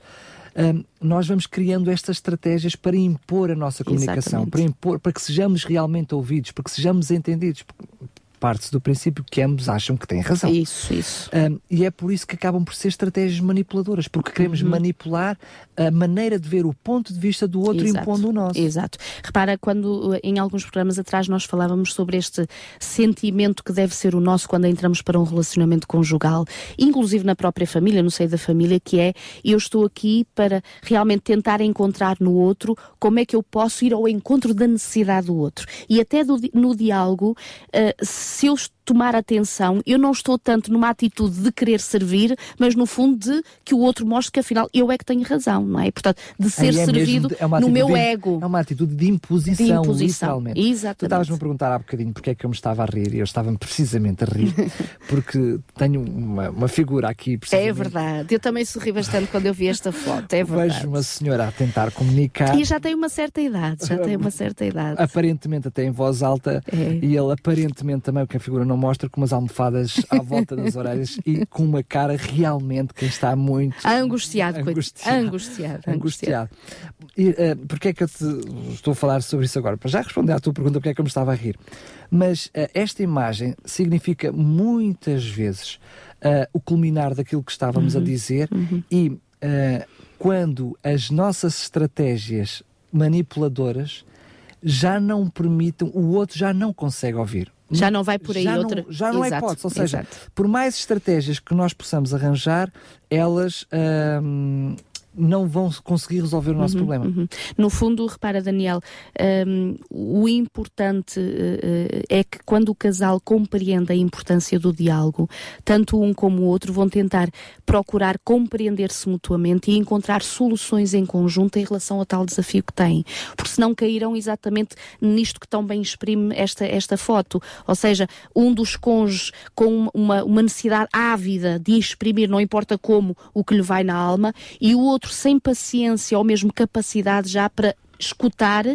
Speaker 2: um, nós vamos criando estas estratégias para impor a nossa comunicação, para impor, para que sejamos realmente ouvidos, para que sejamos entendidos parte do princípio que ambos acham que têm razão.
Speaker 3: Isso, isso.
Speaker 2: Um, e é por isso que acabam por ser estratégias manipuladoras, porque queremos uhum. manipular a maneira de ver o ponto de vista do outro Exato. impondo o nosso.
Speaker 3: Exato. Repara, quando em alguns programas atrás nós falávamos sobre este sentimento que deve ser o nosso quando entramos para um relacionamento conjugal, inclusive na própria família, no seio da família, que é eu estou aqui para realmente tentar encontrar no outro como é que eu posso ir ao encontro da necessidade do outro. E até do, no diálogo, uh, se eu tomar atenção, eu não estou tanto numa atitude de querer servir, mas no fundo de que o outro mostre que afinal eu é que tenho razão, não é? Portanto, de ser é servido de, é no meu
Speaker 2: de,
Speaker 3: ego.
Speaker 2: É uma atitude de imposição, de imposição. literalmente.
Speaker 3: Exatamente.
Speaker 2: Tu estavas-me a perguntar há bocadinho porque é que eu me estava a rir e eu estava precisamente a rir porque tenho uma, uma figura aqui.
Speaker 3: É verdade, eu também sorri bastante quando eu vi esta foto, é verdade.
Speaker 2: Vejo uma senhora a tentar comunicar.
Speaker 3: E já tem uma certa idade, já tem uma certa idade.
Speaker 2: Aparentemente até em voz alta é. e ele aparentemente também, porque a figura não não mostra com umas almofadas à volta das orelhas e com uma cara realmente quem está muito
Speaker 3: angustiado,
Speaker 2: angustiado,
Speaker 3: angustiado,
Speaker 2: angustiado. E, uh, porque é que eu te, estou a falar sobre isso agora? Para já responder à tua pergunta, porque é que eu me estava a rir. Mas uh, esta imagem significa muitas vezes uh, o culminar daquilo que estávamos uhum, a dizer uhum. e quando as nossas estratégias manipuladoras já não permitam, o outro já não consegue ouvir.
Speaker 3: Já não vai por aí
Speaker 2: já
Speaker 3: outra.
Speaker 2: Não, já não é exato, é hipótese. Ou seja, exato. por mais estratégias que nós possamos arranjar, elas não vão conseguir resolver o nosso uhum, problema. Uhum.
Speaker 3: No fundo, repara, Daniel, um, o importante uh, é que quando o casal compreende a importância do diálogo, tanto um como o outro vão tentar procurar compreender-se mutuamente e encontrar soluções em conjunto em relação ao tal desafio que têm. Porque senão cairão exatamente nisto que tão bem exprime esta, esta foto. Ou seja, um dos cônjuges com uma, uma necessidade ávida de exprimir, não importa como, o que lhe vai na alma, e o outro outro sem paciência ou mesmo capacidade já para escutar,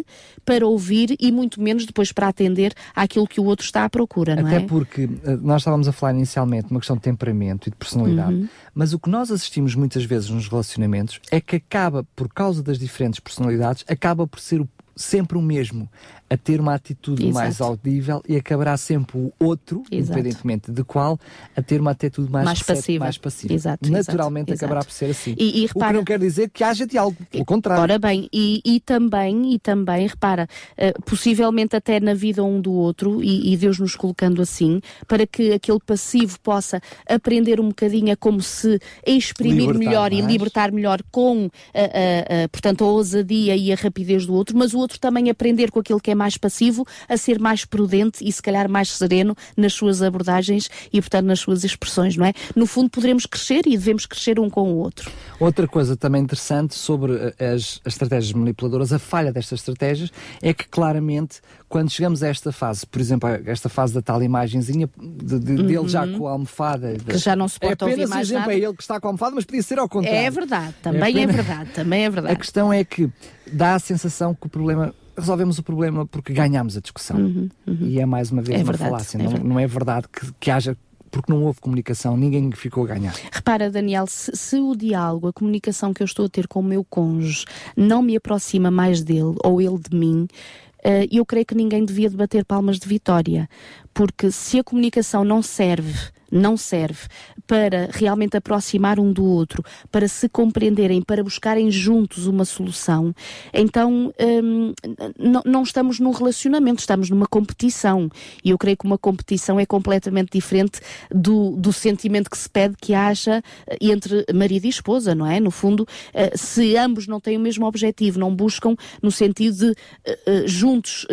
Speaker 3: para ouvir e muito menos depois para atender àquilo que o outro está à procura,
Speaker 2: não
Speaker 3: Até
Speaker 2: é? Até porque eh, nós estávamos a falar inicialmente de uma questão de temperamento e de personalidade, uhum. mas o que nós assistimos muitas vezes nos relacionamentos é que acaba, por causa das diferentes personalidades, acaba por ser o sempre o mesmo a ter uma atitude Exato. mais audível e acabará sempre o outro, Exato. independentemente de qual, a ter uma atitude mais,
Speaker 3: mais passiva.
Speaker 2: Mais passiva.
Speaker 3: Exato,
Speaker 2: Naturalmente acabará por ser assim.
Speaker 3: E, e repara,
Speaker 2: o que não quer dizer que haja diálogo, pelo contrário.
Speaker 3: Ora bem, e, e também, e também, repara, uh, possivelmente até na vida um do outro, e, e, Deus nos colocando assim, para que aquele passivo possa aprender um bocadinho a como se exprimir libertar melhor mais. e libertar melhor com, uh, uh, portanto, a ousadia e a rapidez do outro, mas o outro também aprender com aquele que é mais passivo a ser mais prudente e se calhar mais sereno nas suas abordagens e, portanto, nas suas expressões, não é? No fundo, poderemos crescer e devemos crescer um com o outro.
Speaker 2: Outra coisa também interessante sobre eh, as, as estratégias manipuladoras, a falha destas estratégias, é que claramente, quando chegamos a esta fase, por exemplo, a esta fase da tal imagenzinha de, de, uhum. dele já com a almofada,
Speaker 3: que já não se pode é
Speaker 2: ouvir
Speaker 3: mais
Speaker 2: exemplo,
Speaker 3: nada.
Speaker 2: é ele que está com a almofada, mas podia ser ao contrário.
Speaker 3: É verdade, também é, apenas... é verdade, também é verdade.
Speaker 2: A questão é que dá a sensação que o problema resolvemos o problema porque ganhámos a discussão. Uhum, uhum. E é mais uma vez é uma verdade, falácia. É não, verdade. não é verdade que, que haja porque não houve comunicação, ninguém ficou a ganhar.
Speaker 3: Repara, Daniel, se, se, o diálogo, a comunicação que eu estou a ter com o meu cônjuge não me aproxima mais dele ou ele de mim, uh, eu creio que ninguém devia debater palmas de vitória. Porque se a comunicação não serve não serve para realmente aproximar um do outro, para se compreenderem, para buscarem juntos uma solução, então hum, não, estamos num relacionamento, estamos numa competição. E eu creio que uma competição é completamente diferente do, do sentimento que se pede que haja eh, entre marido e esposa, não é? No fundo, eh, se ambos não têm o mesmo objetivo, não buscam no sentido de eh, juntos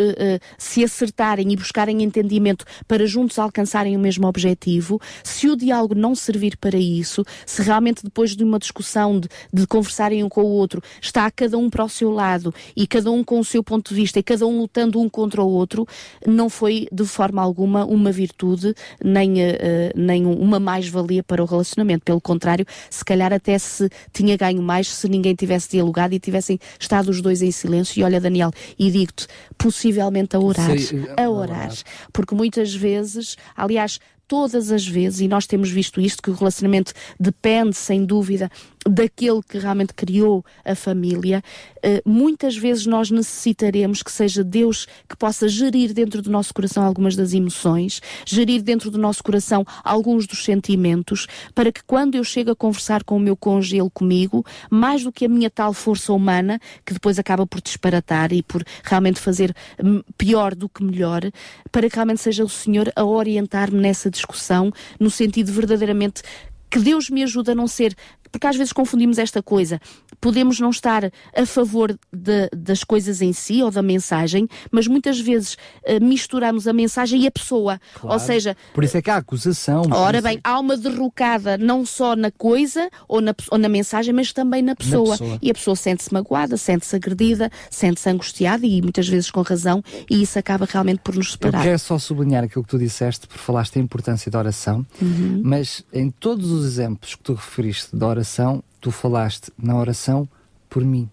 Speaker 3: se acertarem e buscarem entendimento para juntos alcançarem o mesmo objetivo, se o diálogo não servir para isso, se realmente depois de uma discussão, de, de conversarem um com o outro, está cada um para o seu lado e cada um com o seu ponto de vista e cada um lutando um contra o outro, não foi de forma alguma uma virtude nem, uh, nem uma mais-valia para o relacionamento. Pelo contrário, se calhar até se tinha ganho mais se ninguém tivesse dialogado e tivessem estado os dois em silêncio. E olha, Daniel, e digo-te, possivelmente a orar. Sei, a orar. Porque muitas vezes, aliás, todas as vezes, e nós temos visto isto, que o relacionamento depende, sem dúvida, daquele que realmente criou a família, eh, muitas vezes nós necessitaremos que seja Deus que possa gerir dentro do nosso coração algumas das emoções, gerir dentro do nosso coração alguns dos sentimentos, para que quando eu chego a conversar com o meu cônjuge, ele comigo, mais do que a minha tal força humana, que depois acaba por disparatar e por realmente fazer hum, pior do que melhor, para que realmente seja o Senhor a orientar-me nessa discussão, no sentido verdadeiramente que Deus me ajude a não ser porque às vezes confundimos esta coisa. Podemos não estar a favor de, das coisas em si ou da mensagem, mas muitas vezes uh, misturamos a mensagem e a pessoa. Claro. Ou seja.
Speaker 2: Por isso é que há acusação.
Speaker 3: Ora bem, há uma derrocada não só na coisa ou na, ou na mensagem, mas também na pessoa. na pessoa. E a pessoa sente-se magoada, sente-se agredida, sente-se angustiada e muitas vezes com razão, e isso acaba realmente por nos separar.
Speaker 2: Eu quero só sublinhar aquilo que tu disseste, porque falaste da importância da oração, uhum. mas em todos os exemplos que tu referiste da oração, oração, tu falaste na oração por mim,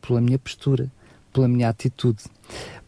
Speaker 2: pela minha postura, pela minha atitude.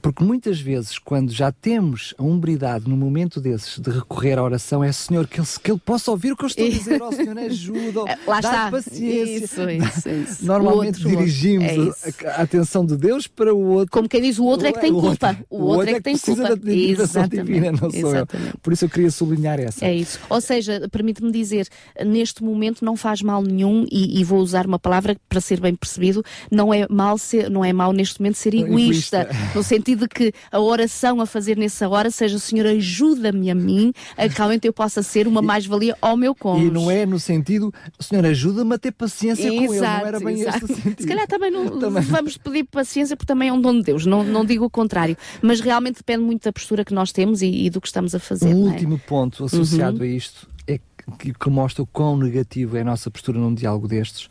Speaker 2: Porque muitas vezes, quando já temos a umbridade no momento desses de recorrer à oração, é Senhor, que ele, que ele possa ouvir o que eu estou a dizer, ó oh, Senhor, ajuda,
Speaker 3: Lá
Speaker 2: dá paciência.
Speaker 3: Isso, isso, isso.
Speaker 2: Normalmente outro, dirigimos é a, a, atenção de Deus para o outro.
Speaker 3: Como quem diz, o outro é que tem culpa. O, outro, o outro é que, tem culpa.
Speaker 2: Da divina, divina, não sou eu. Por isso eu queria sublinhar essa.
Speaker 3: É isso. Ou seja, permite-me dizer, neste momento não faz mal nenhum, e, e, vou usar uma palavra para ser bem percebido, não é mal ser, não é mal neste momento ser egoísta, egoísta. no sentido de que a oração a fazer nessa hora seja Senhor, ajuda-me a mim a que realmente eu possa ser uma mais-valia ao meu cônjuge.
Speaker 2: E não é no sentido, Senhor, ajuda-me a ter paciência exato, com ele, não era bem exato. este sentido.
Speaker 3: Se calhar também não também. vamos pedir paciência porque também é um dom de Deus, não, não digo o contrário, mas realmente depende muito da postura que nós temos e, e do que estamos a fazer.
Speaker 2: O
Speaker 3: é?
Speaker 2: último ponto associado uhum. a isto é que, que mostra o quão negativo é a nossa postura num diálogo destes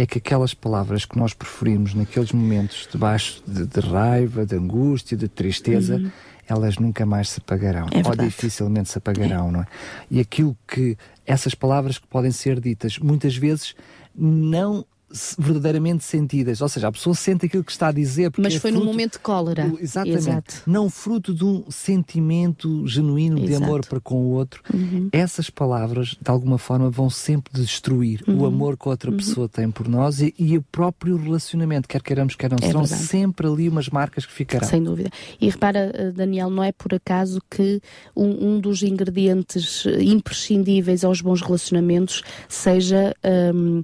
Speaker 2: é que aquelas palavras que nós preferimos naqueles momentos debaixo de, de raiva, de angústia, de tristeza, uhum. elas nunca mais se apagarão, é ou dificilmente se apagarão, é. não é? E aquilo que essas palavras que podem ser ditas muitas vezes não verdadeiramente sentidas. Ou seja, a pessoa sente aquilo que está a dizer.
Speaker 3: Mas
Speaker 2: é
Speaker 3: foi
Speaker 2: num
Speaker 3: momento de cólera.
Speaker 2: Do, exatamente. Exato. Não fruto de um sentimento genuíno Exato. de amor para com o outro. Uhum. Essas palavras, de alguma forma, vão sempre destruir uhum. o amor que a outra uhum. pessoa tem por nós e, e, o próprio relacionamento, quer queiramos, quer não. É serão verdade. sempre ali umas marcas que ficarão.
Speaker 3: Sem dúvida. E repara, eh, Daniel, não é por acaso que um, um dos ingredientes imprescindíveis aos bons relacionamentos seja um,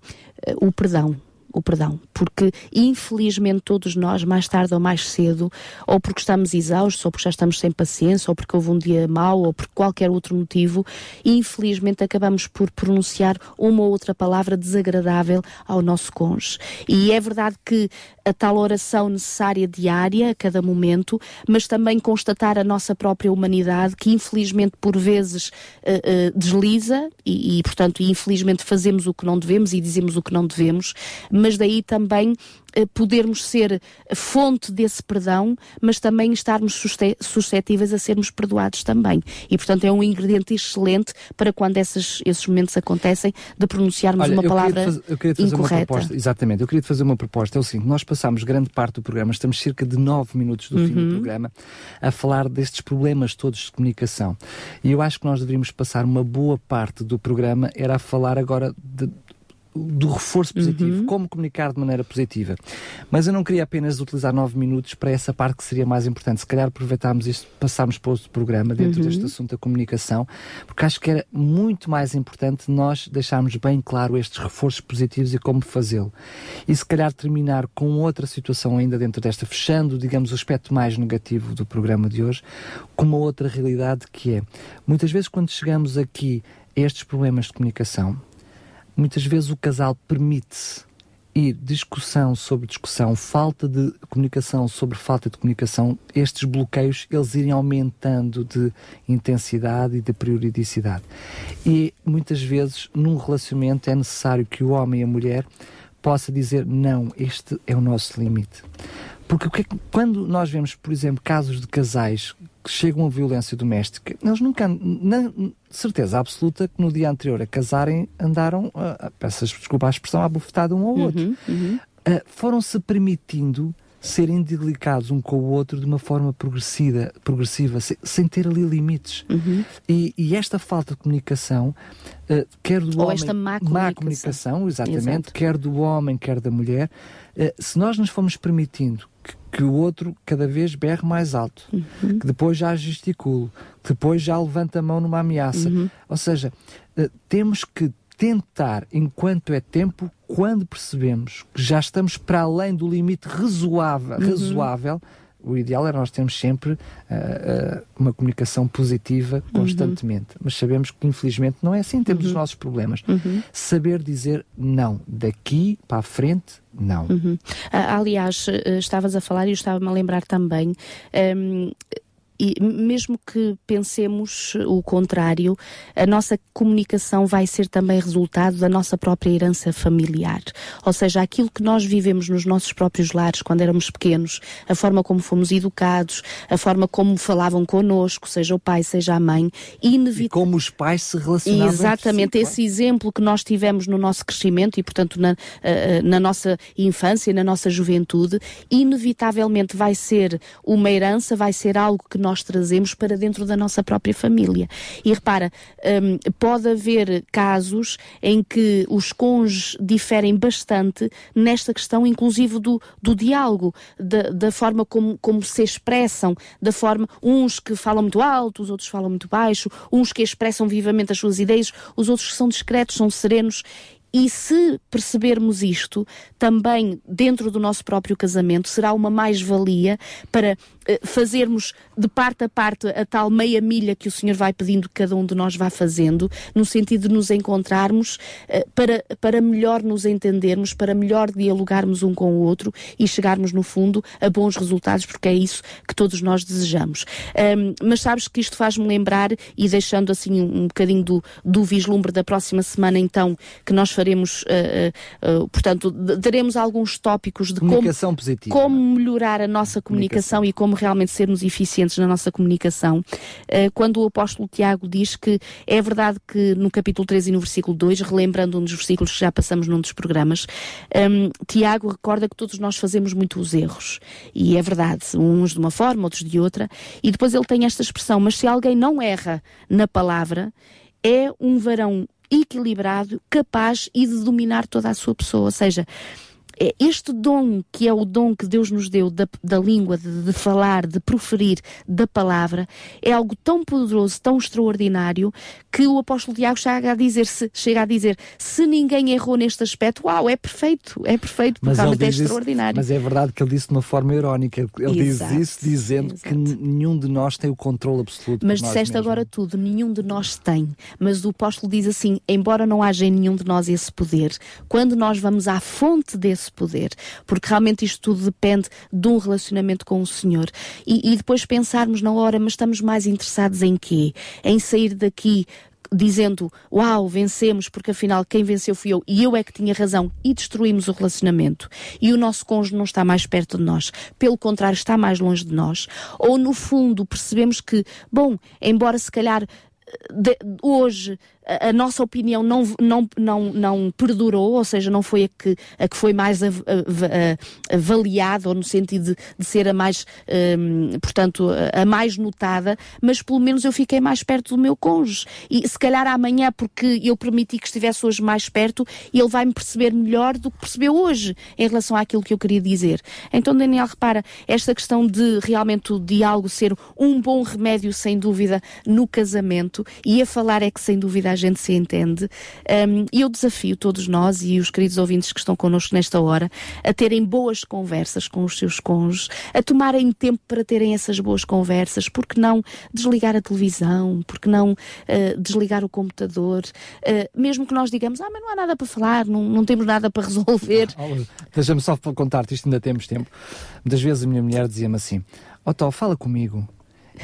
Speaker 3: o perdão o perdão, porque infelizmente todos nós, mais tarde ou mais cedo, ou porque estamos exaustos, ou porque já estamos sem paciência, ou porque houve um dia mau, ou por qualquer outro motivo, infelizmente acabamos por pronunciar uma ou outra palavra desagradável ao nosso cônjuge. E é verdade que a tal oração necessária diária, a cada momento, mas também constatar a nossa própria humanidade, que infelizmente por vezes uh, uh, desliza e, e, portanto, infelizmente fazemos o que não devemos e dizemos o que não devemos, mas daí também eh, podermos ser fonte desse perdão, mas também estarmos suscetíveis a sermos perdoados também. E, portanto, é um ingrediente excelente para quando esses, esses momentos acontecem, de pronunciarmos
Speaker 2: Olha,
Speaker 3: uma palavra
Speaker 2: fazer, eu queria fazer incorreta. Uma proposta, exatamente, eu queria fazer uma proposta. É o seguinte, nós passamos grande parte do programa, estamos cerca de nove minutos do uhum. fim do uhum. programa, a falar destes problemas todos de comunicação. E eu acho que nós deveríamos passar uma boa parte do programa era a falar agora de do reforço positivo, uhum. como comunicar de maneira positiva. Mas eu não queria apenas utilizar nove minutos para essa parte que seria mais importante. Se calhar aproveitarmos isto, passarmos para outro programa dentro uhum. deste assunto da comunicação, porque acho que era muito mais importante nós deixarmos bem claro estes reforços positivos e como fazê-lo. E se calhar terminar com outra situação ainda dentro desta, fechando, digamos, o aspecto mais negativo do programa de hoje, com uma outra realidade que é, muitas vezes quando chegamos aqui a estes problemas de comunicação, muitas vezes o casal permite-se ir discussão sobre discussão, falta de comunicação sobre falta de comunicação, estes bloqueios eles irem aumentando de intensidade e de periodicidade. E muitas vezes num relacionamento é necessário que o homem e a mulher possa dizer não, este é o nosso limite. Porque é quando nós vemos, por exemplo, casos de casais que chegam a violência doméstica, eles nunca, na certeza absoluta que no dia anterior a casarem andaram, uh, peço desculpa a expressão, a bufetada um ao uhum, outro. Uhum. Uh, Foram-se permitindo serem delicados um com o outro de uma forma progressiva, progressiva sem, sem ter ali limites. Uhum. E, e, esta falta de comunicação, uh, quer do
Speaker 3: Ou
Speaker 2: homem...
Speaker 3: esta má comunicação.
Speaker 2: Má comunicação, exatamente, Exato. quer do homem, quer da mulher, uh, se nós nos formos permitindo que o outro cada vez berre mais alto, uhum. que depois já gesticule, que depois já levanta a mão numa ameaça. Uhum. Ou seja, uh, temos que tentar, enquanto é tempo, quando percebemos que já estamos para além do limite razoável, uhum. razoável o ideal era nós termos sempre uh, uh, uma comunicação positiva uhum. constantemente. Uhum. Mas sabemos que, infelizmente, não é assim. Temos uhum. os nossos problemas. Uhum. Saber dizer não, daqui para a frente, não.
Speaker 3: Uhum. aliás, eh, estavas a falar e eu estava-me a lembrar também. Um, ehm, e mesmo que pensemos o contrário, a nossa comunicação vai ser também resultado da nossa própria herança familiar. Ou seja, aquilo que nós vivemos nos nossos próprios lares quando éramos pequenos, a forma como fomos educados, a forma como falavam connosco, seja o pai, seja a mãe,
Speaker 2: inevitavelmente. Como os pais se relacionavam.
Speaker 3: Exatamente,
Speaker 2: si,
Speaker 3: esse exemplo que nós tivemos no nosso crescimento e, portanto, na, uh, na nossa infância, na nossa juventude, inevitavelmente vai ser uma herança, vai ser algo que nós trazemos para dentro da nossa própria família. E repara, um, pode haver casos em que os cônjuges diferem bastante nesta questão, inclusive do, do diálogo, da, da forma como, como se expressam, da forma, uns que falam muito alto, os outros falam muito baixo, uns que expressam vivamente as suas ideias, os outros que são discretos, são serenos e se percebermos isto, também dentro do nosso próprio casamento, será uma mais-valia para fazermos de parte a parte a tal meia milha que o Senhor vai pedindo que cada um de nós vá fazendo, no sentido de nos encontrarmos eh, para, para melhor nos entendermos, para melhor dialogarmos um com o outro e chegarmos, no fundo, a bons resultados, porque é isso que todos nós desejamos. Um, mas sabes que isto faz-me lembrar, e deixando assim um, um bocadinho do, do vislumbre da próxima semana, então, que nós faremos, uh, uh, uh, portanto, daremos alguns tópicos de como, como melhorar a nossa comunicação, comunicação e como realmente sermos eficientes na nossa comunicação, uh, quando o apóstolo Tiago diz que é verdade que no capítulo 3 e no versículo 2, relembrando um dos versículos que já passamos num dos programas, um, Tiago recorda que todos nós fazemos muitos erros. E é verdade, uns de uma forma, outros de outra. E depois ele tem esta expressão, mas se alguém não erra na palavra, é um varão equilibrado, capaz e de dominar toda a sua pessoa. Ou seja, este dom, que é o dom que Deus nos deu da, da língua, de, de, falar, de proferir da palavra, é algo tão poderoso, tão extraordinário, que o apóstolo Tiago chega a dizer, se, chega a dizer, se ninguém errou neste aspecto, uau, é perfeito, é perfeito, porque realmente é extraordinário.
Speaker 2: Isso, mas é verdade que ele disse de uma forma irónica, ele Exato. diz isso dizendo Exato. que nenhum de nós tem o controle absoluto.
Speaker 3: Mas disseste agora tudo, nenhum de nós tem, mas o apóstolo diz assim, embora não haja em nenhum de nós esse poder, quando nós vamos à fonte desse esse poder, porque realmente isto tudo depende de um relacionamento com o Senhor. E, e depois pensarmos na hora, mas estamos mais interessados em quê? Em sair daqui dizendo uau, vencemos, porque afinal quem venceu fui eu e eu é que tinha razão e destruímos o relacionamento e o nosso cônjuge não está mais perto de nós, pelo contrário, está mais longe de nós. Ou no fundo percebemos que, bom, embora se calhar de, hoje a, nossa opinião não, não, não, não perdurou, ou seja, não foi a que, a que foi mais avaliada, ou no sentido de, de ser a mais, um, portanto, a, mais notada, mas pelo menos eu fiquei mais perto do meu cônjuge. E se calhar amanhã, porque eu permiti que estivesse hoje mais perto, ele vai me perceber melhor do que percebeu hoje em relação àquilo que eu queria dizer. Então, Daniel, repara, esta questão de realmente o diálogo ser um bom remédio, sem dúvida, no casamento, e a falar é que, sem dúvida, gente se entende. E eu desafio todos nós e os queridos ouvintes que estão connosco nesta hora a terem boas conversas com os seus cônjuges, a tomarem tempo para terem essas boas conversas, porque não desligar a televisão, porque não uh, desligar o computador, uh, mesmo que nós digamos, ah, mas não há nada para falar, não, não temos nada para resolver.
Speaker 2: Deixa-me só contar-te, isto ainda temos tempo. Muitas vezes a minha mulher dizia-me assim, ó oh, fala comigo.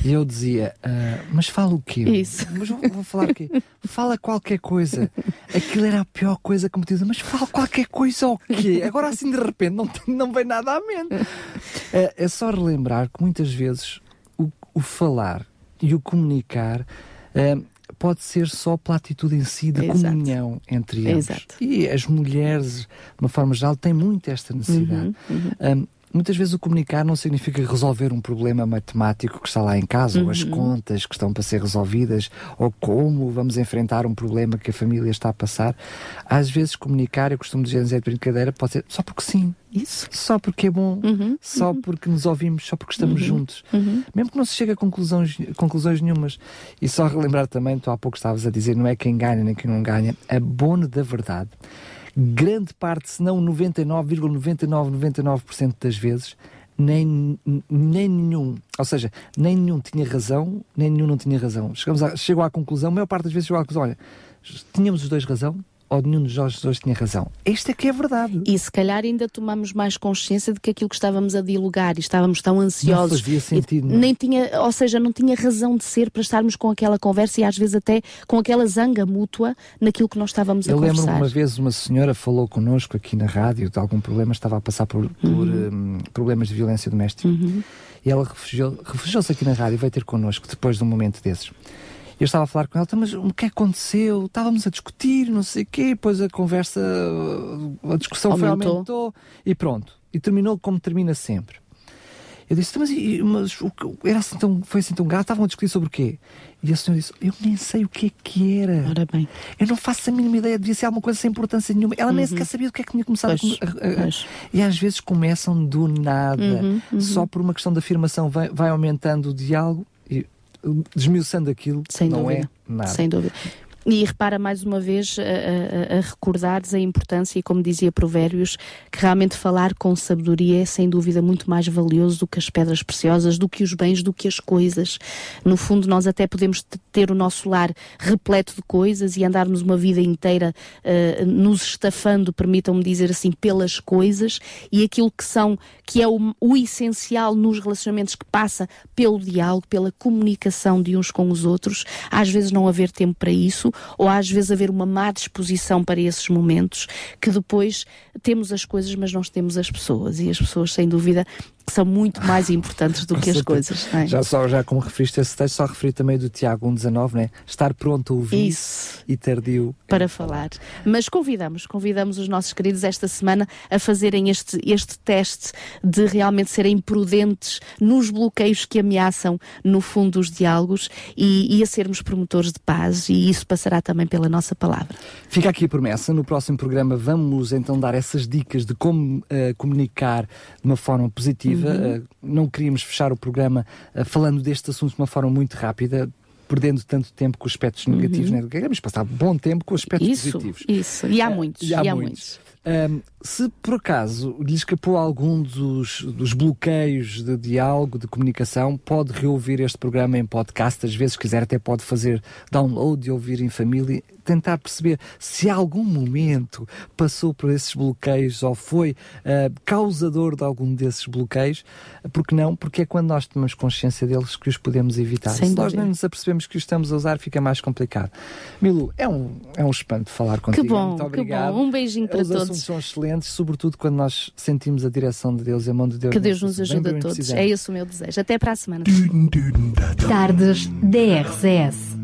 Speaker 2: E eu dizia, uh, mas fala o quê?
Speaker 3: Isso.
Speaker 2: Mas vou, vou, falar o quê? Fala qualquer coisa. Aquilo era a pior coisa que me dizia, mas fala qualquer coisa o quê? Agora assim de repente não, não vem nada à mente. Uh, é só relembrar que muitas vezes o, o falar e o comunicar uh, pode ser só pela atitude em si de Exato. comunhão entre eles. Exato. E as mulheres, de uma forma geral, têm muito esta necessidade. Uhum, uhum. Muitas vezes o comunicar não significa resolver um problema matemático que está lá em casa, uhum. ou as uhum. contas que estão para ser resolvidas, ou como vamos enfrentar um problema que a família está a passar. Às vezes comunicar, eu costumo dizer de brincadeira, pode ser só porque sim. Isso. Só porque é bom, uhum. só uhum. porque nos ouvimos, só porque estamos uhum. juntos. Uhum. Mesmo que não se chegue a conclusões, conclusões nenhumas. E só relembrar também, tu há pouco estavas a dizer, não é quem ganha nem quem não ganha, a bono da verdade grande parte, se não 99,9999% 99, das vezes, nem, nem nenhum, ou seja, nem nenhum tinha razão, nem nenhum não tinha razão. Chegamos chegou à conclusão, a maior parte das vezes chegou à conclusão, olha, tínhamos os dois razão, ou nenhum de nós dois tinha razão. Isto é que é verdade.
Speaker 3: E se calhar ainda tomamos mais consciência de que aquilo que estávamos a dialogar e estávamos tão ansiosos.
Speaker 2: Não fazia sentido.
Speaker 3: Não. É? Nem tinha, ou seja, não tinha razão de ser para estarmos com aquela conversa e às vezes até com aquela zanga mútua naquilo que nós estávamos
Speaker 2: Eu
Speaker 3: a conversar.
Speaker 2: Eu lembro uma vez uma senhora falou connosco aqui na rádio de algum problema, estava a passar por, por uhum. um, problemas de violência doméstica. Uhum. E ela refugiou-se refugiou aqui na rádio e veio ter connosco depois de um momento desses. Eu estava a falar com ela, então, mas o que aconteceu? Estávamos a discutir, não sei o quê, depois a conversa, a discussão aumentou. foi aumentou e pronto. E terminou como termina sempre. Eu disse, mas, mas o, era assim tão, foi assim tão grave, estavam a discutir sobre o quê? E a senhora disse, eu nem sei o que é que era.
Speaker 3: Ora bem.
Speaker 2: Eu não faço a mínima ideia, devia ser alguma coisa sem importância nenhuma. Ela uhum. nem sequer sabia o que é que tinha começado
Speaker 3: pois,
Speaker 2: a,
Speaker 3: a, a,
Speaker 2: E às vezes começam do nada, uhum, uhum. só por uma questão de afirmação, vai, vai aumentando o diálogo e desmiuçando aquilo,
Speaker 3: Sem
Speaker 2: não
Speaker 3: dúvida.
Speaker 2: é nada.
Speaker 3: Sem dúvida. E repara mais uma vez a, a, a, recordares a importância, e como dizia Provérbios, que realmente falar com sabedoria é sem dúvida muito mais valioso do que as pedras preciosas, do que os bens, do que as coisas. No fundo, nós até podemos ter o nosso lar repleto de coisas e andarmos uma vida inteira uh, nos estafando, permitam-me dizer assim, pelas coisas e aquilo que são, que é o, o essencial nos relacionamentos que passa pelo diálogo, pela comunicação de uns com os outros, às vezes não haver tempo para isso ou às vezes haver uma má disposição para esses momentos, que depois temos as coisas, mas não temos as pessoas. E as pessoas, sem dúvida, são muito mais importantes do que as coisas. É?
Speaker 2: Já, só, já como referiste esse texto, só referi também do Tiago 1,19, né? Estar pronto a ouvir
Speaker 3: Isso.
Speaker 2: e tardio
Speaker 3: para falar. Mas convidamos, convidamos os nossos queridos esta semana a fazerem este, este teste de realmente serem prudentes nos bloqueios que ameaçam, no fundo, os diálogos e, e a sermos promotores de paz, e isso passará também pela nossa palavra.
Speaker 2: Fica aqui a promessa. No próximo programa vamos então dar essas dicas de como uh, comunicar de uma forma positiva Uhum. Uh, não queríamos fechar o programa uh, falando deste assunto de uma forma muito rápida, perdendo tanto tempo com os aspectos negativos, uhum. né? queremos passar bom tempo com os aspectos
Speaker 3: isso,
Speaker 2: positivos.
Speaker 3: Isso, e há uh, muitos.
Speaker 2: E há,
Speaker 3: e há
Speaker 2: muitos. muitos. Um, se por acaso lhe escapou algum dos, dos bloqueios de diálogo, de comunicação, pode reouvir este programa em podcast. Às vezes, quiser, até pode fazer download e ouvir em família tentar perceber se algum momento passou por esses bloqueios ou foi uh, causador de algum desses bloqueios, porque não? Porque é quando nós tomamos consciência deles que os podemos evitar.
Speaker 3: Sem
Speaker 2: se nós não nos apercebemos que os estamos a usar, fica mais complicado. Milu, é um, é um espanto falar contigo.
Speaker 3: Que bom,
Speaker 2: Muito obrigado.
Speaker 3: que bom. Um beijinho para
Speaker 2: Os
Speaker 3: todos.
Speaker 2: São excelentes, sobretudo quando nós sentimos a direção de Deus e a mão de Deus.
Speaker 3: Que Deus nos ajude a todos. É esse o meu desejo. Até para a semana.
Speaker 1: Tardes DRCS.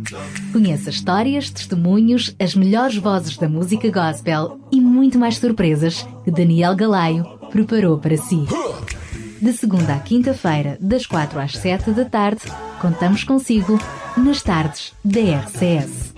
Speaker 1: Conheça histórias, testemunhos, as melhores vozes da música gospel e muito mais surpresas que Daniel Galaio preparou para si. De segunda à quinta-feira, das quatro às sete da tarde, contamos consigo nas tardes da RCS.